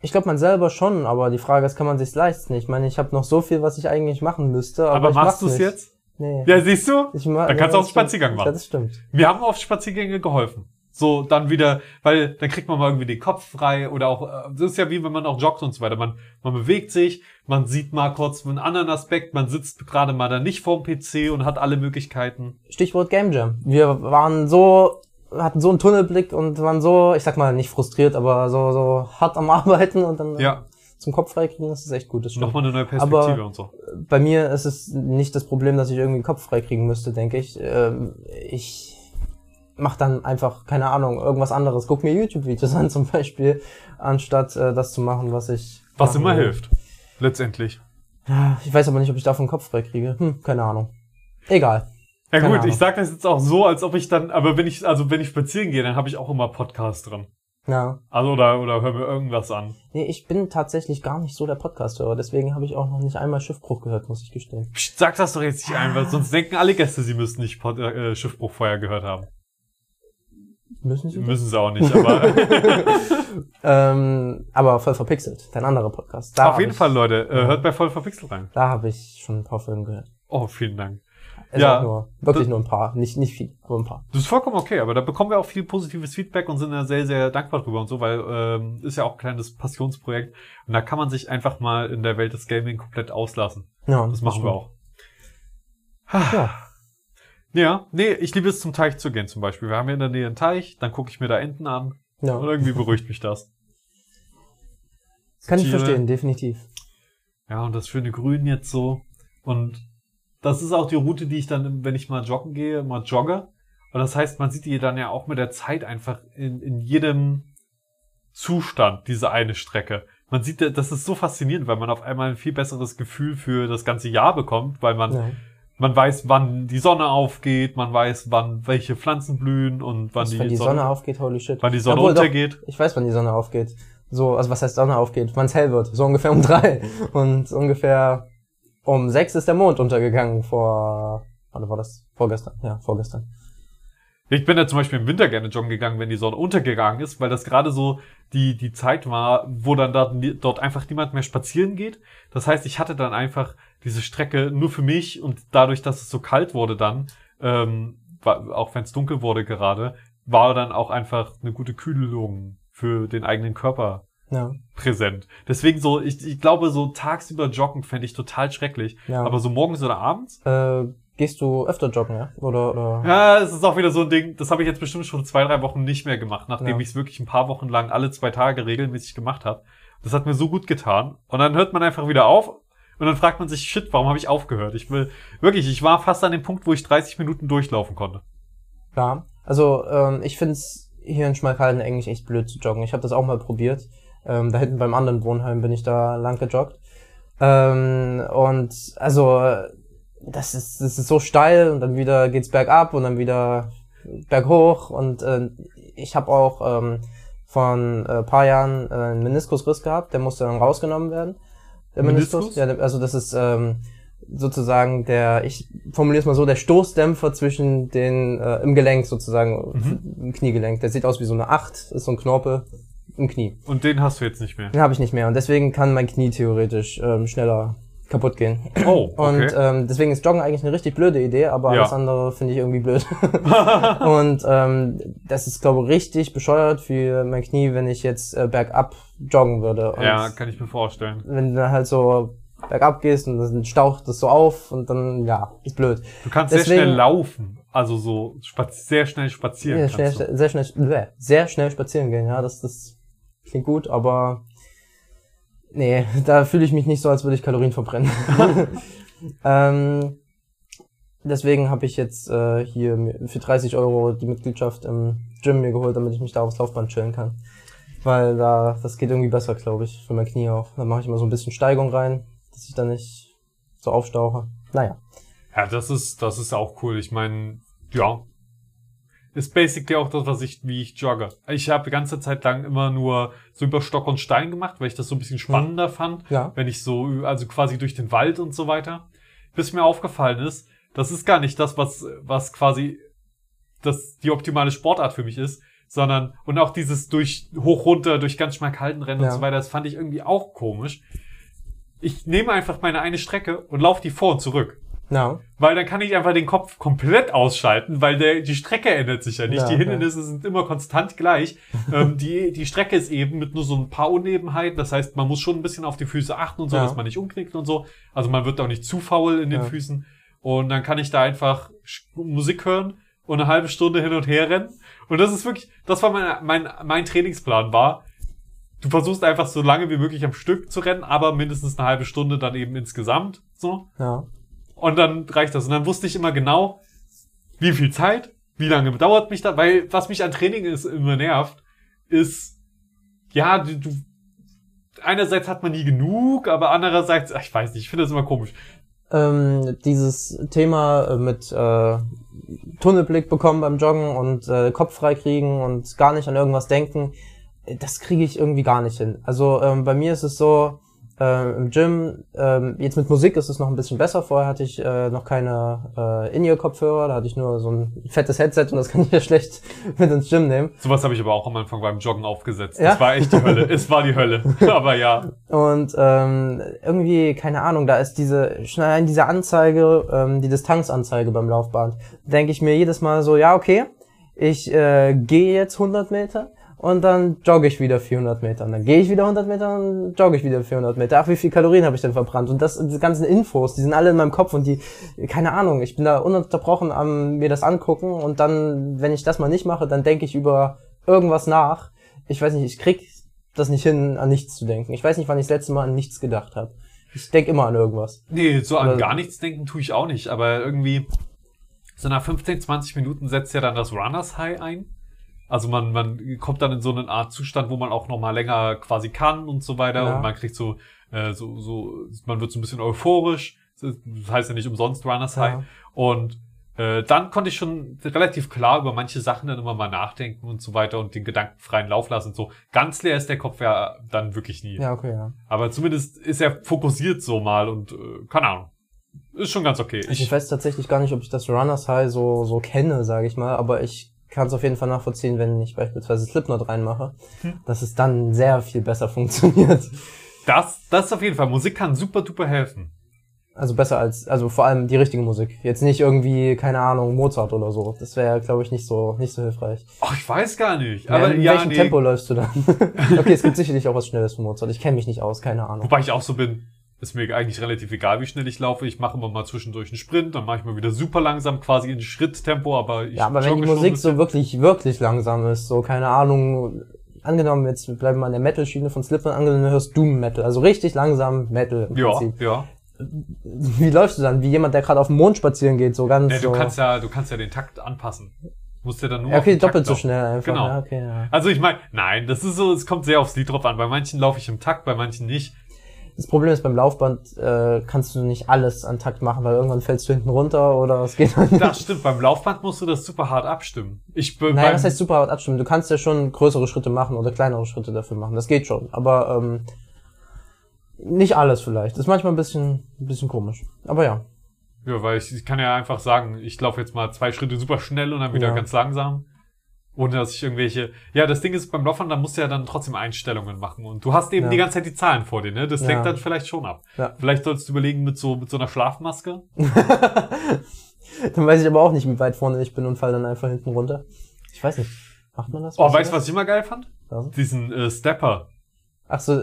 [SPEAKER 2] Ich glaube, man selber schon, aber die Frage ist, kann man sich's leisten? Ich meine, ich habe noch so viel, was ich eigentlich machen müsste, aber,
[SPEAKER 1] Aber, machst du
[SPEAKER 2] mach's
[SPEAKER 1] es
[SPEAKER 2] nicht.
[SPEAKER 1] jetzt?
[SPEAKER 2] Nee.
[SPEAKER 1] Ja, siehst du?
[SPEAKER 2] Ich ma-
[SPEAKER 1] Dann kannst du
[SPEAKER 2] ja,
[SPEAKER 1] auch einen
[SPEAKER 2] stimmt.
[SPEAKER 1] Spaziergang machen.
[SPEAKER 2] Ja, das stimmt.
[SPEAKER 1] Wir haben auf Spaziergänge geholfen. So, dann wieder, weil dann kriegt man mal irgendwie den Kopf frei oder auch, äh, das ist ja wie wenn man auch joggt und so weiter. Man, man bewegt sich, man sieht mal kurz einen anderen Aspekt, man sitzt gerade mal da nicht vorm PC und hat alle Möglichkeiten.
[SPEAKER 2] Stichwort Game Jam. Wir waren so, hatten so einen Tunnelblick und waren so, ich sag mal, nicht frustriert, aber so, so hart am [laughs] Arbeiten und dann
[SPEAKER 1] Ja,
[SPEAKER 2] zum Kopf freikriegen, das ist echt gut. Das stimmt.
[SPEAKER 1] nochmal eine neue Perspektive
[SPEAKER 2] Aber-
[SPEAKER 1] und so.
[SPEAKER 2] Bei mir ist es nicht das Problem, dass ich irgendwie den Kopf freikriegen müsste, denke ich. Ähm, ich mach dann einfach, keine Ahnung, irgendwas anderes. Guck mir YouTube-Videos [laughs] an zum Beispiel, anstatt äh, das zu machen, was ich.
[SPEAKER 1] Was immer
[SPEAKER 2] will.
[SPEAKER 1] hilft. Letztendlich.
[SPEAKER 2] Ich weiß aber nicht, ob ich davon Kopf freikriege. Hm, keine Ahnung. Egal.
[SPEAKER 1] Ja
[SPEAKER 2] Keine
[SPEAKER 1] gut,
[SPEAKER 2] Ahnung.
[SPEAKER 1] ich sag das jetzt auch so, als ob ich dann, aber wenn ich, also wenn ich spazieren gehe, dann habe ich auch immer Podcast drin.
[SPEAKER 2] Ja.
[SPEAKER 1] Also oder, oder hör mir irgendwas an.
[SPEAKER 2] Nee, ich bin tatsächlich gar nicht so der Podcast-Hörer, deswegen habe ich auch noch nicht einmal Schiffbruch gehört, muss ich gestehen.
[SPEAKER 1] Psst, sag das doch jetzt nicht ein, weil sonst denken alle Gäste, sie müssten nicht Pod äh, Schiffbruch vorher gehört haben.
[SPEAKER 2] Müssen sie?
[SPEAKER 1] Müssen sie auch nicht, aber [laughs]
[SPEAKER 2] Ähm, aber voll verpixelt. Dein anderer Podcast. Da
[SPEAKER 1] auf jeden Fall, Leute, äh, hört bei Voll verpixelt rein.
[SPEAKER 2] Da habe ich schon ein paar Folgen gehört.
[SPEAKER 1] Oh, vielen Dank.
[SPEAKER 2] Es
[SPEAKER 1] Ja.
[SPEAKER 2] nur, wirklich
[SPEAKER 1] Das-
[SPEAKER 2] nur ein paar. Nicht, nicht viel, aber ein paar.
[SPEAKER 1] Das ist vollkommen okay, aber da bekommen wir auch viel positives Feedback und sind da sehr, sehr dankbar drüber und so, weil ähm, ist ja auch ein kleines Passionsprojekt und da kann man sich einfach mal in der Welt des Gaming komplett auslassen.
[SPEAKER 2] Ja,
[SPEAKER 1] Das machen wir auch.
[SPEAKER 2] Ja.
[SPEAKER 1] Ja, nee, ich liebe es zum Teich zu gehen zum Beispiel. Wir haben hier in der Nähe einen Teich, dann gucke ich mir da Enten an und
[SPEAKER 2] Ja.
[SPEAKER 1] irgendwie beruhigt mich das.
[SPEAKER 2] Kann ich
[SPEAKER 1] Tiere.
[SPEAKER 2] verstehen, definitiv.
[SPEAKER 1] Ja, und das schöne Grün jetzt so. Und das ist auch die Route, die ich dann, wenn ich mal joggen gehe, mal jogge. Und das heißt, man sieht die dann ja auch mit der Zeit einfach in, in jedem Zustand, diese eine Strecke. Man sieht, das ist so faszinierend, weil man auf einmal ein viel besseres Gefühl für das ganze Jahr bekommt, weil man,
[SPEAKER 2] Ja.
[SPEAKER 1] man weiß, wann die Sonne aufgeht, man weiß, wann welche Pflanzen blühen und wann
[SPEAKER 2] Also,
[SPEAKER 1] die,
[SPEAKER 2] wenn die
[SPEAKER 1] Sonne,
[SPEAKER 2] Sonne aufgeht, holy shit.
[SPEAKER 1] wann die Sonne
[SPEAKER 2] Obwohl, doch,
[SPEAKER 1] untergeht.
[SPEAKER 2] Ich weiß, wann die Sonne aufgeht. So, also was heißt Sonne aufgeht? Wann es hell wird. So ungefähr um drei. Und ungefähr um sechs ist der Mond untergegangen vor, warte, war das vorgestern? Ja, vorgestern.
[SPEAKER 1] Ich bin ja zum Beispiel im Winter gerne joggen gegangen, wenn die Sonne untergegangen ist, weil das gerade so die, die Zeit war, wo dann dort, dort einfach niemand mehr spazieren geht. Das heißt, ich hatte dann einfach diese Strecke nur für mich und dadurch, dass es so kalt wurde dann, ähm, war, auch wenn es dunkel wurde gerade, war dann auch einfach eine gute Kühlung für den eigenen Körper
[SPEAKER 2] Ja,
[SPEAKER 1] präsent. Deswegen so, ich, ich glaube, so tagsüber joggen fände ich total schrecklich.
[SPEAKER 2] ja.
[SPEAKER 1] Aber so morgens oder abends
[SPEAKER 2] äh, gehst du öfter joggen, ja? Oder, oder?
[SPEAKER 1] Ja, es ist auch wieder so ein Ding, das habe ich jetzt bestimmt schon zwei, drei Wochen nicht mehr gemacht, nachdem
[SPEAKER 2] Ja.
[SPEAKER 1] ich es wirklich ein paar Wochen lang alle zwei Tage regelmäßig gemacht habe. Das hat mir so gut getan. Und dann hört man einfach wieder auf und dann fragt man sich, shit, warum habe ich aufgehört? Ich will, wirklich, ich war fast an dem Punkt, wo ich 30 Minuten durchlaufen konnte.
[SPEAKER 2] Ja, also ähm, ich find's hier in Schmalkalden eigentlich echt blöd zu joggen. Ich habe das auch mal probiert. Ähm, da hinten beim anderen Wohnheim bin ich da lang gejoggt. Ähm, und also das ist, das ist so steil und dann wieder geht's bergab und dann wieder berghoch und äh, ich habe auch ähm, von äh, paar Jahren äh, einen Meniskusriss gehabt, der musste dann rausgenommen werden. Der Meniskus?
[SPEAKER 1] Meniskus?
[SPEAKER 2] Ja, also das ist ähm, sozusagen der, ich formuliere es mal so, der Stoßdämpfer zwischen den, äh, im Gelenk sozusagen,
[SPEAKER 1] Mhm.
[SPEAKER 2] im Kniegelenk. Der sieht aus wie so eine Acht, ist so ein Knorpel im Knie.
[SPEAKER 1] Und den hast du jetzt nicht mehr.
[SPEAKER 2] Den habe ich nicht mehr und deswegen kann mein Knie theoretisch ähm, schneller kaputt gehen.
[SPEAKER 1] Oh, [laughs]
[SPEAKER 2] Und
[SPEAKER 1] okay.
[SPEAKER 2] ähm, deswegen ist Joggen eigentlich eine richtig blöde Idee, aber
[SPEAKER 1] Ja.
[SPEAKER 2] alles andere finde ich irgendwie blöd. [laughs] und ähm, das ist, glaube ich, richtig bescheuert für mein Knie, wenn ich jetzt äh, bergab joggen würde. Und
[SPEAKER 1] ja, kann ich mir vorstellen.
[SPEAKER 2] wenn du halt so bergab gehst und dann staucht das so auf und dann, ja, ist blöd.
[SPEAKER 1] Du kannst sehr
[SPEAKER 2] Deswegen-
[SPEAKER 1] schnell laufen. Also so sehr schnell spazieren
[SPEAKER 2] Ja, schnell, sehr schnell, sehr schnell spazieren gehen, ja, das, das klingt gut, aber nee, [laughs] da fühle ich mich nicht so, als würde ich Kalorien verbrennen. [laughs] ähm, deswegen habe ich jetzt äh, hier für 30 Euro die Mitgliedschaft im Gym mir geholt, damit ich mich da aufs Laufband chillen kann. Weil da, das geht irgendwie besser, glaube ich, für mein Knie auch. Da mache ich immer so ein bisschen Steigung rein, dass ich da nicht so aufstauche. Naja.
[SPEAKER 1] Ja, das ist, das ist auch cool. Ich meine, ja. Ist basically auch das, was ich, wie ich jogge. Ich habe die ganze Zeit lang immer nur so über Stock und Stein gemacht, weil ich das so ein bisschen spannender fand,
[SPEAKER 2] Ja.
[SPEAKER 1] wenn ich so, also quasi durch den Wald und so weiter. Bis mir aufgefallen ist, das ist gar nicht das, was, was quasi das die optimale Sportart für mich ist, sondern und auch dieses durch hoch runter durch ganz schmal kalten Rennen
[SPEAKER 2] Ja.
[SPEAKER 1] und so weiter, das fand ich irgendwie auch komisch. Ich nehme einfach meine eine Strecke und laufe die vor und zurück.
[SPEAKER 2] Ja.
[SPEAKER 1] Weil dann kann ich einfach den Kopf komplett ausschalten, weil der, die Strecke ändert sich ja nicht.
[SPEAKER 2] Ja,
[SPEAKER 1] die. Hindernisse sind immer konstant gleich. [laughs] ähm, die, die Strecke ist eben mit nur so ein paar Unebenheiten. Das heißt, man muss schon ein bisschen auf die Füße achten und so,
[SPEAKER 2] Ja.
[SPEAKER 1] dass man nicht umknickt und so. Also man wird auch nicht zu faul in den
[SPEAKER 2] Ja.
[SPEAKER 1] Füßen. Und dann kann ich da einfach Musik hören und eine halbe Stunde hin und her rennen. Und das ist wirklich, das war mein, mein, mein Trainingsplan war. Du versuchst einfach so lange wie möglich am Stück zu rennen, aber mindestens eine halbe Stunde dann eben insgesamt. So.
[SPEAKER 2] Ja.
[SPEAKER 1] Und dann reicht das. Und dann wusste ich immer genau, wie viel Zeit, wie lange dauert mich da, weil was mich an Training ist, immer nervt, ist, ja, du, du einerseits hat man nie genug, aber andererseits, ach, ich weiß nicht, ich finde das immer komisch.
[SPEAKER 2] ähm, dieses Thema äh, mit äh, Tunnelblick bekommen beim Joggen und äh, Kopf frei kriegen und gar nicht an irgendwas denken, äh, das kriege ich irgendwie gar nicht hin. Also ähm, bei mir ist es so, äh, im Gym, ähm, jetzt mit Musik ist es noch ein bisschen besser. Vorher hatte ich äh, noch keine äh, In-Ear-Kopfhörer, da hatte ich nur so ein fettes Headset und das [laughs] kann ich ja schlecht mit ins Gym nehmen.
[SPEAKER 1] Sowas habe ich aber auch am Anfang beim Joggen aufgesetzt.
[SPEAKER 2] Ja?
[SPEAKER 1] Das war echt die Hölle. es war die Hölle. [laughs] aber ja.
[SPEAKER 2] Und ähm, irgendwie, keine Ahnung, da ist diese, allein diese Anzeige, ähm, die Distanzanzeige beim Laufband, denke ich mir jedes Mal so, ja, okay, ich äh, gehe jetzt 100 Meter und dann jogge ich wieder 400 Meter. Und dann gehe ich wieder 100 Meter und jogge ich wieder 400 Meter. Ach, wie viel Kalorien habe ich denn verbrannt? Und das, diese ganzen Infos, die sind alle in meinem Kopf und die, keine Ahnung, ich bin da ununterbrochen am mir das angucken und dann, wenn ich das mal nicht mache, dann denke ich über irgendwas nach. Ich weiß nicht, ich krieg das nicht hin, an nichts zu denken. Ich weiß nicht, wann ich das letzte Mal an nichts gedacht habe. Ich denk immer an irgendwas.
[SPEAKER 1] Nee, so an
[SPEAKER 2] Oder-
[SPEAKER 1] gar nichts denken tue ich auch nicht, aber irgendwie so nach 15, 20 Minuten setzt ja dann das Runners High ein. Also man, man kommt dann in so eine Art Zustand, wo man auch noch mal länger quasi kann und so weiter
[SPEAKER 2] Ja.
[SPEAKER 1] und man kriegt so, äh, so, so, man wird so ein bisschen euphorisch. Das heißt ja nicht umsonst Runners High.
[SPEAKER 2] Ja.
[SPEAKER 1] Und äh, dann konnte ich schon relativ klar über manche Sachen dann immer mal nachdenken und so weiter und den gedankenfreien Lauf lassen und so. Ganz leer ist der Kopf ja dann wirklich nie.
[SPEAKER 2] Ja, okay, ja.
[SPEAKER 1] Aber zumindest ist er fokussiert so mal und äh, keine Ahnung. Ist schon ganz okay.
[SPEAKER 2] Ich, weiß tatsächlich gar nicht, ob ich das Runners High so, so kenne, sage ich mal, aber ich kann es auf jeden Fall nachvollziehen, wenn ich beispielsweise Slipknot reinmache,
[SPEAKER 1] Hm.
[SPEAKER 2] dass es dann sehr viel besser [laughs] funktioniert.
[SPEAKER 1] Das, das ist auf jeden Fall. Musik kann super duper helfen.
[SPEAKER 2] Also besser als, also vor allem die richtige Musik. Jetzt nicht irgendwie, keine Ahnung, Mozart oder so. Das wäre, glaube ich, nicht so, nicht so hilfreich.
[SPEAKER 1] Ach, ich weiß gar nicht.
[SPEAKER 2] Ja,
[SPEAKER 1] Aber
[SPEAKER 2] in
[SPEAKER 1] ja,
[SPEAKER 2] welchem
[SPEAKER 1] nee.
[SPEAKER 2] Tempo läufst du dann? [laughs] okay, es gibt sicherlich auch was Schnelles von Mozart. Ich kenne mich nicht aus, keine Ahnung.
[SPEAKER 1] Wobei ich auch so bin, ist mir eigentlich relativ egal, wie schnell ich laufe. Ich mache immer mal zwischendurch einen Sprint, dann mache ich mal wieder super langsam, quasi in Schritttempo, aber ich
[SPEAKER 2] Ja, aber wenn die Musik so wirklich, wirklich langsam ist, so, keine Ahnung, angenommen, jetzt bleiben wir an der Metal-Schiene von Slipknot, angenommen, du hörst Doom Metal, also richtig langsam Metal im
[SPEAKER 1] Ja,
[SPEAKER 2] Prinzip.
[SPEAKER 1] ja.
[SPEAKER 2] Wie läufst du dann? Wie jemand, der gerade auf dem Mond spazieren geht, so ganz so.
[SPEAKER 1] du kannst ja, du kannst ja den Takt anpassen. Musst ja dann nur
[SPEAKER 2] ja, okay,
[SPEAKER 1] den Takt
[SPEAKER 2] doppelt so
[SPEAKER 1] laufen.
[SPEAKER 2] schnell einfach.
[SPEAKER 1] Genau.
[SPEAKER 2] Ja, okay, ja.
[SPEAKER 1] Also ich meine, nein, das ist so, es kommt sehr aufs Lied drauf an. Bei manchen laufe ich im Takt, bei manchen nicht.
[SPEAKER 2] Das Problem ist, beim Laufband äh, kannst du nicht alles an Takt machen, weil irgendwann fällst du hinten runter oder es geht [laughs] dann nicht.
[SPEAKER 1] Das stimmt, beim Laufband musst du das super hart abstimmen. Ich bin
[SPEAKER 2] Naja, was heißt super hart abstimmen? Du kannst ja schon größere Schritte machen oder kleinere Schritte dafür machen. Das geht schon. Aber ähm, nicht alles vielleicht. Das ist manchmal ein bisschen, ein bisschen komisch. Aber ja.
[SPEAKER 1] Ja, weil ich, ich kann ja einfach sagen, ich laufe jetzt mal zwei Schritte super schnell und dann wieder
[SPEAKER 2] Ja.
[SPEAKER 1] ganz langsam. Ohne dass ich irgendwelche. Ja, das Ding ist, beim Laufen, da musst du ja dann trotzdem Einstellungen machen. Und du hast eben
[SPEAKER 2] Ja.
[SPEAKER 1] die ganze Zeit die Zahlen vor dir, ne? Das
[SPEAKER 2] Ja.
[SPEAKER 1] lenkt dann vielleicht schon ab.
[SPEAKER 2] Ja.
[SPEAKER 1] Vielleicht solltest du überlegen mit so, mit so einer Schlafmaske. [laughs]
[SPEAKER 2] Dann weiß ich aber auch nicht, wie weit vorne ich bin und fall dann einfach hinten runter. Ich weiß nicht. Macht man das?
[SPEAKER 1] Oh,
[SPEAKER 2] Weißt du
[SPEAKER 1] was ich immer geil fand?
[SPEAKER 2] Was?
[SPEAKER 1] Diesen äh, Stepper.
[SPEAKER 2] Ach so,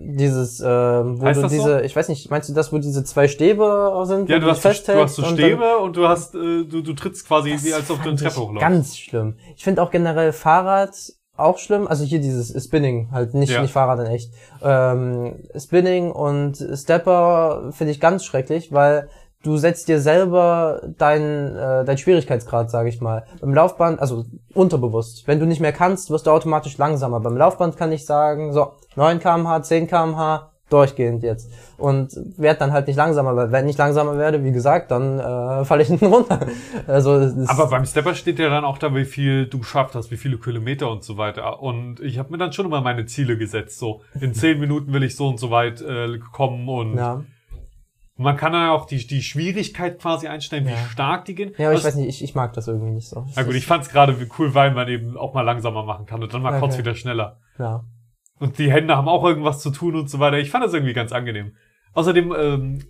[SPEAKER 2] dieses, äh, wo
[SPEAKER 1] Heißt
[SPEAKER 2] du
[SPEAKER 1] das so?
[SPEAKER 2] diese, ich weiß nicht, meinst du das, wo diese zwei Stäbe sind?
[SPEAKER 1] Ja, du hast,
[SPEAKER 2] dich
[SPEAKER 1] du hast so
[SPEAKER 2] und
[SPEAKER 1] Stäbe und du hast, äh, du, du trittst quasi, wie als ob du eine Treppe hochläufst.
[SPEAKER 2] Ganz schlimm. Ich finde auch generell Fahrrad auch schlimm. Also hier dieses Spinning, halt nicht,
[SPEAKER 1] Ja.
[SPEAKER 2] nicht Fahrrad in echt. Ähm, Spinning und Stepper finde ich ganz schrecklich, weil du setzt dir selber deinen äh, dein Schwierigkeitsgrad, sage ich mal. Beim Laufband, also unterbewusst. Wenn du nicht mehr kannst, wirst du automatisch langsamer. Beim Laufband kann ich sagen, so 9 kmh, 10 kmh, durchgehend jetzt. Und werd dann halt nicht langsamer, weil wenn ich langsamer werde, wie gesagt, dann äh, [laughs] falle ich hinten runter. Also
[SPEAKER 1] Aber beim Stepper steht ja dann auch da, wie viel du geschafft hast, wie viele Kilometer und so weiter. Und ich habe mir dann schon immer meine Ziele gesetzt. So, in zehn Minuten will ich so und so weit äh, kommen. Und
[SPEAKER 2] ja.
[SPEAKER 1] Man kann dann auch die, die Schwierigkeit quasi einstellen, wie
[SPEAKER 2] Ja.
[SPEAKER 1] stark die gehen.
[SPEAKER 2] ja, aber ich
[SPEAKER 1] Was-
[SPEAKER 2] weiß nicht, ich, ich mag das irgendwie nicht so.
[SPEAKER 1] Na gut, ich fand's gerade cool, weil man eben auch mal langsamer machen kann und dann mal kurz
[SPEAKER 2] Okay.
[SPEAKER 1] wieder schneller.
[SPEAKER 2] ja.
[SPEAKER 1] Und die Hände haben auch irgendwas zu tun und so weiter. Ich fand das irgendwie ganz angenehm. Außerdem ähm,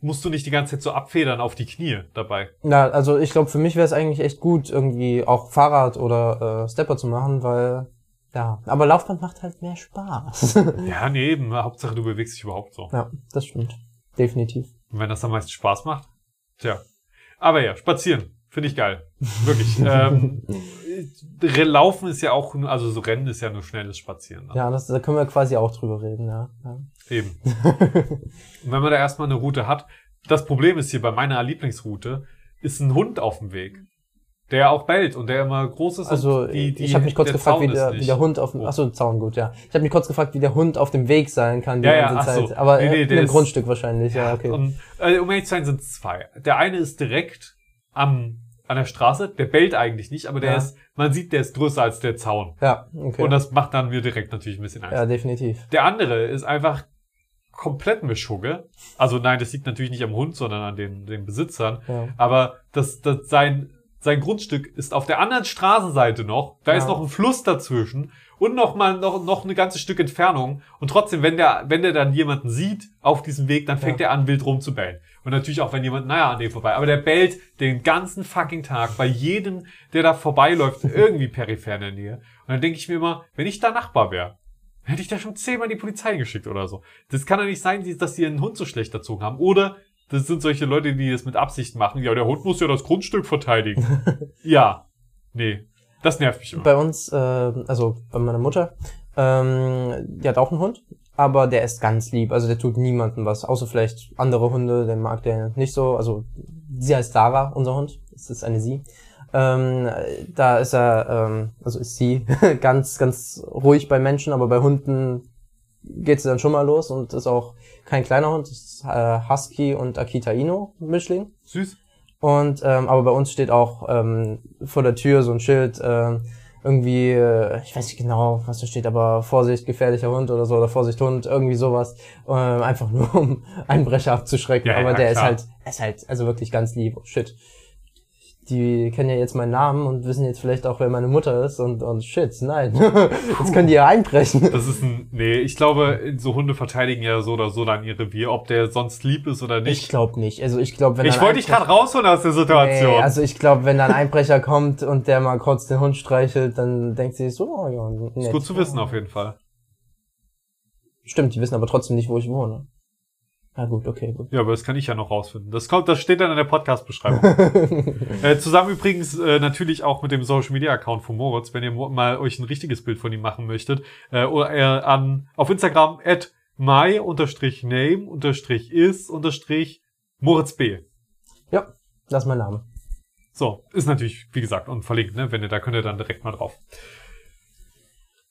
[SPEAKER 1] musst du nicht die ganze Zeit so abfedern auf die Knie dabei.
[SPEAKER 2] Ja, also ich glaube, für mich wäre es eigentlich echt gut, irgendwie auch Fahrrad oder äh, Stepper zu machen, weil ja, aber Laufband macht halt mehr Spaß. [laughs]
[SPEAKER 1] Ja, nee, eben. Hauptsache, du bewegst dich überhaupt so.
[SPEAKER 2] ja, das stimmt. Definitiv.
[SPEAKER 1] Und wenn das am meisten Spaß macht, tja. Aber ja, spazieren. Finde ich geil. Wirklich. [laughs] ähm, Laufen ist ja auch, nur- also so Rennen ist ja nur schnelles Spazieren. Ne?
[SPEAKER 2] Ja, das, da können wir quasi auch drüber reden, ja. ja.
[SPEAKER 1] Eben. [laughs] Und wenn man da erstmal eine Route hat, das Problem ist hier bei meiner Lieblingsroute, ist ein Hund auf dem Weg. Der auch bellt und der immer groß ist.
[SPEAKER 2] Also
[SPEAKER 1] die, die,
[SPEAKER 2] ich habe mich kurz gefragt, wie
[SPEAKER 1] Zaun
[SPEAKER 2] der, wie der Hund auf dem,
[SPEAKER 1] hoch.
[SPEAKER 2] achso, Zaun gut, ja. Ich habe mich kurz gefragt, wie der Hund auf dem Weg sein kann die
[SPEAKER 1] Ja, ja,
[SPEAKER 2] ganze
[SPEAKER 1] ach so.
[SPEAKER 2] Zeit. Aber
[SPEAKER 1] Nee, nee,
[SPEAKER 2] äh, im
[SPEAKER 1] ist-
[SPEAKER 2] Grundstück wahrscheinlich, ja, okay.
[SPEAKER 1] Und äh, um ehrlich zu sein, sind es zwei. Der eine ist direkt am an der Straße, der bellt eigentlich nicht, aber der
[SPEAKER 2] Ja.
[SPEAKER 1] ist, man sieht, der ist größer als der Zaun.
[SPEAKER 2] ja, okay.
[SPEAKER 1] Und das macht dann mir direkt natürlich ein bisschen Angst.
[SPEAKER 2] ja, definitiv.
[SPEAKER 1] Der andere ist einfach komplett Mischugge. Also nein, das liegt natürlich nicht am Hund, sondern an den, den Besitzern.
[SPEAKER 2] Ja.
[SPEAKER 1] Aber das, das sein, sein Grundstück ist auf der anderen Straßenseite noch. Da
[SPEAKER 2] Ja.
[SPEAKER 1] ist noch ein Fluss dazwischen und noch mal noch, noch ein ganzes Stück Entfernung. Und trotzdem, wenn der, wenn der dann jemanden sieht auf diesem Weg, dann fängt
[SPEAKER 2] Ja.
[SPEAKER 1] er an, wild rumzubellen. Und natürlich auch, wenn jemand naja an dem vorbei. Aber der bellt den ganzen fucking Tag bei jedem, der da vorbeiläuft, [laughs] irgendwie peripher in der Nähe. Und dann denke ich mir immer, wenn ich da Nachbar wäre, hätte ich da schon zehnmal die Polizei geschickt oder so. Das kann doch nicht sein, dass die einen Hund so schlecht erzogen haben. Oder das sind solche Leute, die das mit Absicht machen. Ja, der Hund muss ja das Grundstück verteidigen. [laughs] ja. Nee. Das nervt mich immer.
[SPEAKER 2] Bei uns, äh, also bei meiner Mutter, ähm, die hat auch einen Hund, aber der ist ganz lieb. Also der tut niemandem was, außer vielleicht andere Hunde, den mag der nicht so. Also sie heißt Sarah, unser Hund. Es ist eine sie. Ähm, da ist er, ähm, also ist sie [laughs] ganz, ganz ruhig bei Menschen, aber bei Hunden geht sie dann schon mal los und ist auch kein kleiner Hund, ist äh, Husky und Akita Inu Mischling.
[SPEAKER 1] Süß.
[SPEAKER 2] Und ähm, aber bei uns steht auch ähm, vor der Tür so ein Schild, ähm, irgendwie, äh, ich weiß nicht genau, was da steht, aber Vorsicht, gefährlicher Hund oder so, oder Vorsicht Hund, irgendwie sowas. Ähm, einfach nur um [laughs] Einbrecher abzuschrecken.
[SPEAKER 1] Ja,
[SPEAKER 2] aber
[SPEAKER 1] ja,
[SPEAKER 2] der
[SPEAKER 1] klar.
[SPEAKER 2] ist halt, ist halt, also wirklich ganz lieb. Oh, shit. Die kennen ja jetzt meinen Namen und wissen jetzt vielleicht auch, wer meine Mutter ist und, und shit, nein. [laughs] jetzt können die ja einbrechen.
[SPEAKER 1] Das ist ein, nee, ich glaube, so Hunde verteidigen ja so oder so dann ihr Revier, ob der sonst lieb ist oder
[SPEAKER 2] Ich
[SPEAKER 1] nicht.
[SPEAKER 2] glaube nicht. Also ich glaube, wenn
[SPEAKER 1] Ich,
[SPEAKER 2] dann
[SPEAKER 1] wollte dich gerade rausholen aus der Situation.
[SPEAKER 2] Nee, also ich glaube, wenn da ein Einbrecher kommt und der mal kurz den Hund streichelt, dann denkt sie sich so, oh ja, nett.
[SPEAKER 1] ist gut zu wissen auf jeden Fall.
[SPEAKER 2] Stimmt, die wissen aber trotzdem nicht, wo ich wohne. Na gut, okay, gut.
[SPEAKER 1] Ja, aber das kann ich ja noch rausfinden. Das kommt, das steht dann in der Podcast-Beschreibung. [laughs] äh, zusammen übrigens äh, natürlich auch mit dem Social Media Account von Moritz, wenn ihr mal euch ein richtiges Bild von ihm machen möchtet, äh, oder äh, an auf Instagram at my unterstrich name unterstrich is unterstrich Moritz B.
[SPEAKER 2] ja, das ist mein Name.
[SPEAKER 1] So, ist natürlich, wie gesagt, und verlinkt, ne? Wenn ihr da könnt ihr dann direkt mal drauf.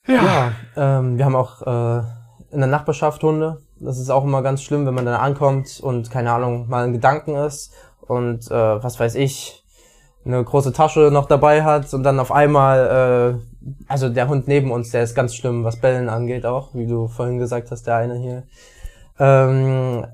[SPEAKER 2] Ja, ähm, wir haben auch äh, in der Nachbarschaft Hunde. Das ist auch immer ganz schlimm, wenn man dann ankommt und keine Ahnung, mal ein Gedanken ist und äh, was weiß ich, eine große Tasche noch dabei hat und dann auf einmal, äh, also der Hund neben uns, der ist ganz schlimm, was Bellen angeht auch, wie du vorhin gesagt hast, der eine hier. Ähm,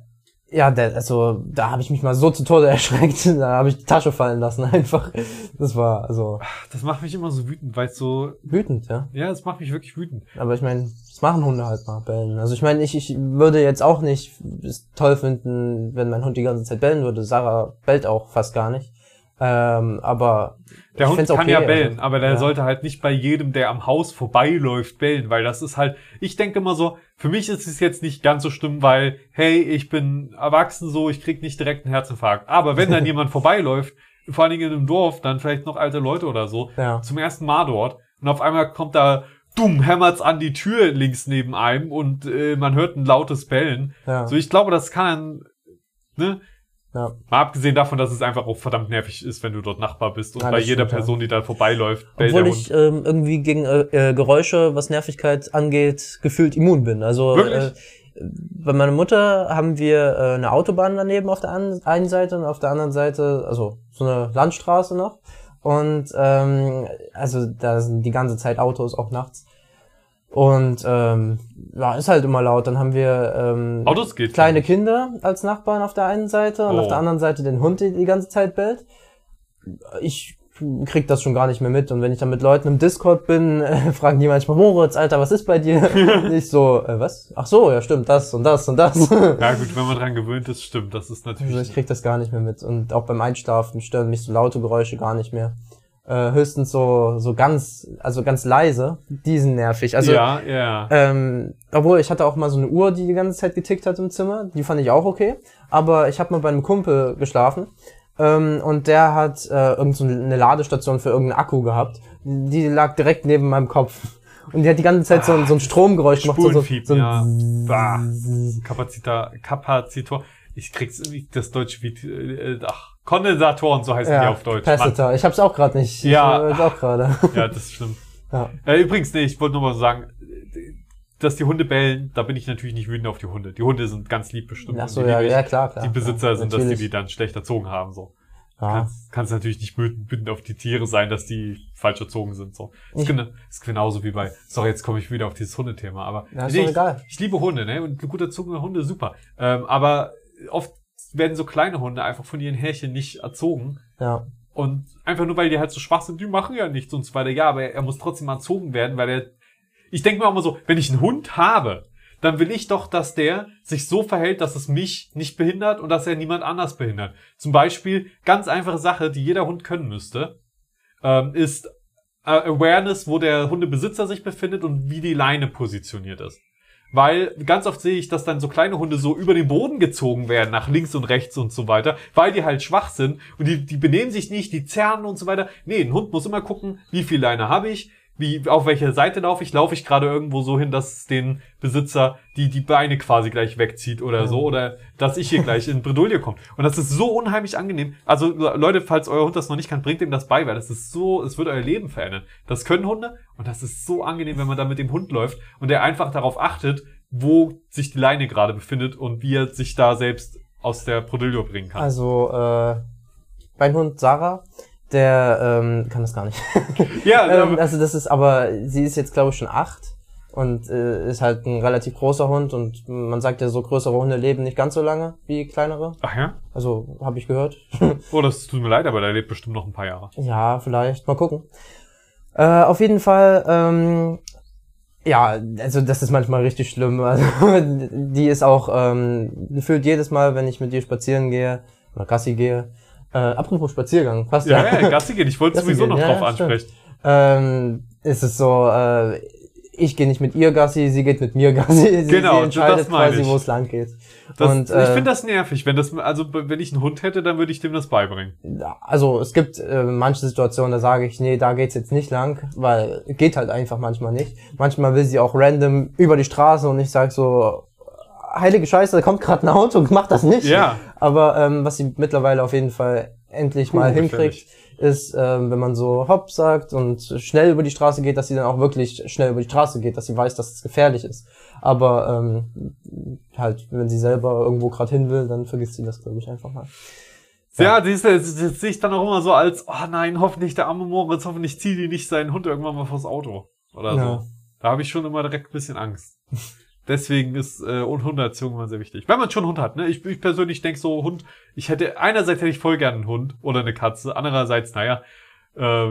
[SPEAKER 2] ja, der, also da habe ich mich mal so zu Tode [laughs] erschreckt, da habe ich die Tasche fallen lassen einfach. Das war also
[SPEAKER 1] Das macht mich immer so wütend, weil es so,
[SPEAKER 2] wütend, ja.
[SPEAKER 1] ja, das macht mich wirklich wütend.
[SPEAKER 2] Aber ich meine, das machen Hunde halt mal, bellen. Also ich meine, ich, ich würde jetzt auch nicht es toll finden, wenn mein Hund die ganze Zeit bellen würde. Sarah bellt auch fast gar nicht. Ähm, aber
[SPEAKER 1] Der Hund kann
[SPEAKER 2] okay,
[SPEAKER 1] ja bellen,
[SPEAKER 2] also,
[SPEAKER 1] aber der
[SPEAKER 2] ja.
[SPEAKER 1] sollte halt nicht bei jedem, der am Haus vorbeiläuft, bellen, weil das ist halt, ich denke immer so, für mich ist es jetzt nicht ganz so schlimm, weil, hey, ich bin erwachsen so, ich krieg nicht direkt einen Herzinfarkt. Aber wenn dann [laughs] jemand vorbeiläuft, vor allen Dingen in einem Dorf, dann vielleicht noch alte Leute oder so,
[SPEAKER 2] Ja.
[SPEAKER 1] zum ersten Mal dort, und auf einmal kommt da, dumm, hämmert's an die Tür links neben einem und äh, man hört ein lautes Bellen.
[SPEAKER 2] Ja.
[SPEAKER 1] So, ich glaube, das kann, ne,
[SPEAKER 2] ja.
[SPEAKER 1] Mal abgesehen davon, dass es einfach auch verdammt nervig ist, wenn du dort Nachbar bist und
[SPEAKER 2] Ja,
[SPEAKER 1] bei jeder
[SPEAKER 2] stimmt.
[SPEAKER 1] Person, die da vorbeiläuft, bellt
[SPEAKER 2] Obwohl ich ähm, irgendwie gegen äh, äh, Geräusche, was Nervigkeit angeht, gefühlt immun bin. Also
[SPEAKER 1] Wirklich?
[SPEAKER 2] äh, bei meiner Mutter haben wir äh, eine Autobahn daneben auf der an- einen Seite und auf der anderen Seite, also so eine Landstraße noch. Und ähm, also da sind die ganze Zeit Autos, auch nachts. Und ähm, ja, ist halt immer laut. Dann haben wir ähm,
[SPEAKER 1] Autos geht.
[SPEAKER 2] kleine Kinder als Nachbarn auf der einen Seite und
[SPEAKER 1] Oh.
[SPEAKER 2] auf der anderen Seite den Hund, der die ganze Zeit bellt. Ich krieg das schon gar nicht mehr mit und wenn ich dann mit Leuten im Discord bin, äh, [laughs] fragen die manchmal, Moritz, Alter, was ist bei dir? [laughs] ich so, äh, was? Ach so, ja stimmt, das und das und das.
[SPEAKER 1] Ja gut, wenn man dran gewöhnt ist, stimmt. Das ist
[SPEAKER 2] Also ich
[SPEAKER 1] natürlich.
[SPEAKER 2] krieg das gar nicht mehr mit und auch beim Einschlafen stören mich so laute Geräusche gar nicht mehr. Äh, höchstens so so ganz also ganz leise, die sind nervig. Also
[SPEAKER 1] ja, ja.
[SPEAKER 2] ähm, obwohl, ich hatte auch mal so eine Uhr, die die ganze Zeit getickt hat im Zimmer. Die fand ich auch okay. Aber ich habe mal bei einem Kumpel geschlafen. Ähm, und der hat äh, irgend so eine Ladestation für irgendeinen Akku gehabt. Die lag direkt neben meinem Kopf. Und die hat die ganze Zeit so, ein- so ein Stromgeräusch gemacht. So, so,
[SPEAKER 1] ja. Bah. Kapazita, Kapazitor. Ich krieg's das deutsche wie äh, ach, Kondensatoren, so heißen die
[SPEAKER 2] Ja,
[SPEAKER 1] auf Deutsch. Mann.
[SPEAKER 2] Capacitor. Ich hab's auch gerade nicht.
[SPEAKER 1] Ja.
[SPEAKER 2] Ich, äh, auch gerade. [laughs]
[SPEAKER 1] Ja, das ist schlimm.
[SPEAKER 2] ja.
[SPEAKER 1] Äh, übrigens, nee, ich wollte nur mal sagen, dass die Hunde bellen, da bin ich natürlich nicht wütend auf die Hunde. Die Hunde sind ganz lieb bestimmt.
[SPEAKER 2] Ach so,
[SPEAKER 1] die
[SPEAKER 2] ja, ja, klar, klar.
[SPEAKER 1] Die Besitzer
[SPEAKER 2] ja,
[SPEAKER 1] sind, dass die die dann schlecht erzogen haben, so.
[SPEAKER 2] Ja.
[SPEAKER 1] Kannst, kannst natürlich nicht wütend auf die Tiere sein, dass die falsch erzogen sind, so. Ist,
[SPEAKER 2] Ich-
[SPEAKER 1] gena ist genauso wie bei, sorry, jetzt komme ich wieder auf dieses Hundethema, aber
[SPEAKER 2] Ja, ist
[SPEAKER 1] nee,
[SPEAKER 2] doch
[SPEAKER 1] ich,
[SPEAKER 2] egal.
[SPEAKER 1] ich liebe Hunde, ne, und gut erzogene Hunde, super. Ähm, aber oft werden so kleine Hunde einfach von ihren Härchen nicht erzogen.
[SPEAKER 2] Ja.
[SPEAKER 1] Und einfach nur, weil die halt so schwach sind, die machen ja nichts und so weiter. Ja, aber er muss trotzdem erzogen werden, weil er. Ich denke mir auch mal so, wenn ich einen Hund habe, dann will ich doch, dass der sich so verhält, dass es mich nicht behindert und dass er niemand anders behindert. Zum Beispiel, ganz einfache Sache, die jeder Hund können müsste, ähm, ist äh, Awareness, wo der Hundebesitzer sich befindet und wie die Leine positioniert ist. Weil ganz oft sehe ich, dass dann so kleine Hunde so über den Boden gezogen werden, nach links und rechts und so weiter, weil die halt schwach sind und die, die benehmen sich nicht, die zerren und so weiter. Nee, ein Hund muss immer gucken, wie viel Leine habe ich, wie, auf welche Seite laufe ich, laufe ich gerade irgendwo so hin, dass es den Besitzer die, die Beine quasi gleich wegzieht oder so, oder dass ich hier gleich in Bredouille komme. Und das ist so unheimlich angenehm. Also Leute, falls euer Hund das noch nicht kann, bringt ihm das bei, weil das ist so, es wird euer Leben verändern. Das können Hunde und das ist so angenehm, wenn man da mit dem Hund läuft und der einfach darauf achtet, wo sich die Leine gerade befindet und wie er sich da selbst aus der Bredouille bringen kann.
[SPEAKER 2] Also, äh, mein Hund Sarah, der ähm, kann das gar nicht. [laughs]
[SPEAKER 1] ja,
[SPEAKER 2] ähm, also das ist aber, sie ist jetzt glaube ich schon acht und äh, ist halt ein relativ großer Hund und man sagt ja so größere Hunde leben nicht ganz so lange wie kleinere.
[SPEAKER 1] ach ja?
[SPEAKER 2] Also habe ich gehört.
[SPEAKER 1] Oh, das tut mir leid, aber der lebt bestimmt noch ein paar Jahre.
[SPEAKER 2] ja, vielleicht mal gucken. Äh, auf jeden Fall, ähm, ja, also das ist manchmal richtig schlimm. [laughs] Also, die ist auch ähm, gefühlt jedes Mal, wenn ich mit ihr spazieren gehe oder Gassi gehe. Äh, apropos Spaziergang, passt
[SPEAKER 1] Ja,
[SPEAKER 2] ja.
[SPEAKER 1] ja, Gassi gehen. Ich wollte
[SPEAKER 2] Gassi
[SPEAKER 1] sowieso
[SPEAKER 2] gehen,
[SPEAKER 1] noch
[SPEAKER 2] ja,
[SPEAKER 1] drauf ansprechen.
[SPEAKER 2] ähm, ist es so, äh, ich gehe nicht mit ihr Gassi, sie geht mit mir [laughs] Gassi. Sie,
[SPEAKER 1] Genau,
[SPEAKER 2] sie entscheidet
[SPEAKER 1] das meine
[SPEAKER 2] quasi,
[SPEAKER 1] ich.
[SPEAKER 2] wo es lang geht.
[SPEAKER 1] Das,
[SPEAKER 2] und,
[SPEAKER 1] ich
[SPEAKER 2] äh,
[SPEAKER 1] finde das nervig. Wenn das, also wenn ich einen Hund hätte, dann würde ich dem das beibringen.
[SPEAKER 2] Also es gibt äh, manche Situationen, da sage ich, nee, da geht's jetzt nicht lang, weil geht halt einfach manchmal nicht. Manchmal will sie auch random über die Straße und ich sage so, heilige Scheiße, da kommt gerade ein Auto, [laughs] mach das nicht.
[SPEAKER 1] Ja.
[SPEAKER 2] Aber ähm, was sie mittlerweile auf jeden Fall endlich mal
[SPEAKER 1] Puh,
[SPEAKER 2] hinkriegt, ist, ähm, wenn man so hopp sagt und schnell über die Straße geht, dass sie dann auch wirklich schnell über die Straße geht, dass sie weiß, dass es gefährlich ist. Aber ähm, halt, wenn sie selber irgendwo gerade hin will, dann vergisst sie das, glaube ich, einfach mal.
[SPEAKER 1] Ja, siehst du, sehe ich dann auch immer so als, oh nein, hoffentlich der arme Moritz, hoffentlich zieht die nicht seinen Hund irgendwann mal vors Auto. Oder
[SPEAKER 2] Ja.
[SPEAKER 1] so. Da habe ich schon immer direkt ein bisschen Angst. [laughs] Deswegen ist äh, und Hundeerziehung immer sehr wichtig. Wenn man schon einen Hund hat, ne? Ich, ich persönlich denke so, Hund, ich hätte, einerseits hätte ich voll gerne einen Hund oder eine Katze, andererseits, naja, äh,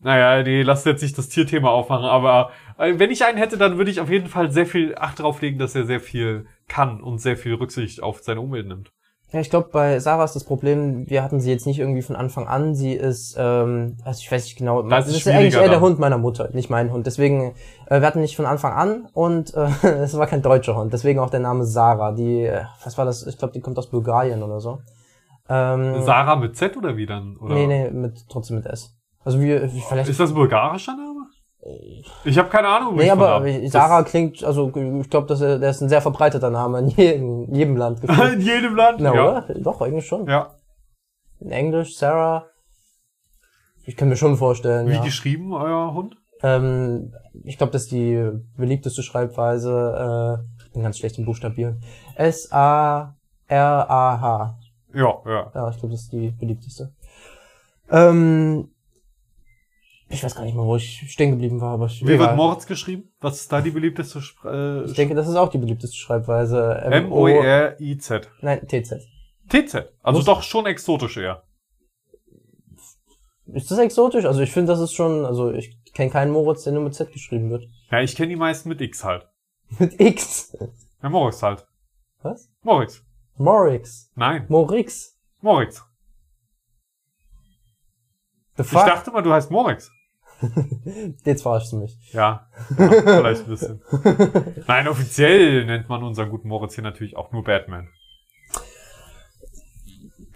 [SPEAKER 1] naja, nee, lass jetzt nicht das Tierthema aufmachen, aber äh, wenn ich einen hätte, dann würde ich auf jeden Fall sehr viel Acht drauf legen, dass er sehr viel kann und sehr viel Rücksicht auf seine Umwelt nimmt.
[SPEAKER 2] Ja, ich glaube, bei Sarah ist das Problem, wir hatten sie jetzt nicht irgendwie von Anfang an. Sie ist, ähm, also ich weiß nicht genau,
[SPEAKER 1] Das ist
[SPEAKER 2] ist eigentlich eher der. Hund meiner Mutter, nicht mein Hund. Deswegen, äh, wir hatten nicht von Anfang an und äh, [laughs] es war kein deutscher Hund. Deswegen auch der Name Sarah. Die, äh, was war das? Ich glaube, die kommt aus Bulgarien oder so. Ähm,
[SPEAKER 1] Sarah mit Z oder wie dann? Oder?
[SPEAKER 2] nee, nee, mit, trotzdem mit S. Also wir, vielleicht.
[SPEAKER 1] Ist das ein bulgarischer Name? Ich habe keine Ahnung.
[SPEAKER 2] Nee, aber. Sarah klingt, also ich glaube, das der ist ein sehr verbreiteter Name in jedem, in jedem Land. [laughs]
[SPEAKER 1] Das, in jedem Land.
[SPEAKER 2] Na,
[SPEAKER 1] ja.
[SPEAKER 2] oder? Doch, eigentlich schon.
[SPEAKER 1] ja.
[SPEAKER 2] In Englisch, Sarah. Ich kann mir schon vorstellen,
[SPEAKER 1] Wie
[SPEAKER 2] ja.
[SPEAKER 1] geschrieben, euer Hund?
[SPEAKER 2] Ähm, ich glaube, das ist die beliebteste Schreibweise. Äh, bin ganz schlecht im Buchstabieren. S-A-R-A-H.
[SPEAKER 1] Ja, ja.
[SPEAKER 2] Ja, ich glaube, das ist die beliebteste. Ähm, ich weiß gar nicht mal, wo ich stehen geblieben war, aber ich,
[SPEAKER 1] Wie wird
[SPEAKER 2] egal.
[SPEAKER 1] Moritz geschrieben? Was ist da die beliebteste Spr äh,
[SPEAKER 2] ich denke, das ist auch die beliebteste Schreibweise.
[SPEAKER 1] M-O-R-I-Z.
[SPEAKER 2] Nein, TZ.
[SPEAKER 1] TZ. Also
[SPEAKER 2] Muss-
[SPEAKER 1] doch schon exotisch eher.
[SPEAKER 2] Ist das exotisch? Also ich finde, das ist schon, also ich kenne keinen Moritz, der nur mit Z geschrieben wird.
[SPEAKER 1] Ja, ich kenne die meisten mit X halt. [laughs]
[SPEAKER 2] Mit X.
[SPEAKER 1] Ja, Moritz halt.
[SPEAKER 2] Was?
[SPEAKER 1] Moritz.
[SPEAKER 2] Morix.
[SPEAKER 1] Nein,
[SPEAKER 2] Morix.
[SPEAKER 1] Moritz.
[SPEAKER 2] The
[SPEAKER 1] Ich
[SPEAKER 2] fuck?
[SPEAKER 1] dachte mal, du heißt Moritz. [laughs]
[SPEAKER 2] Jetzt verarschst du mich.
[SPEAKER 1] Ja, ja vielleicht ein bisschen. [laughs] Nein, offiziell nennt man unseren guten Moritz hier natürlich auch nur Batman.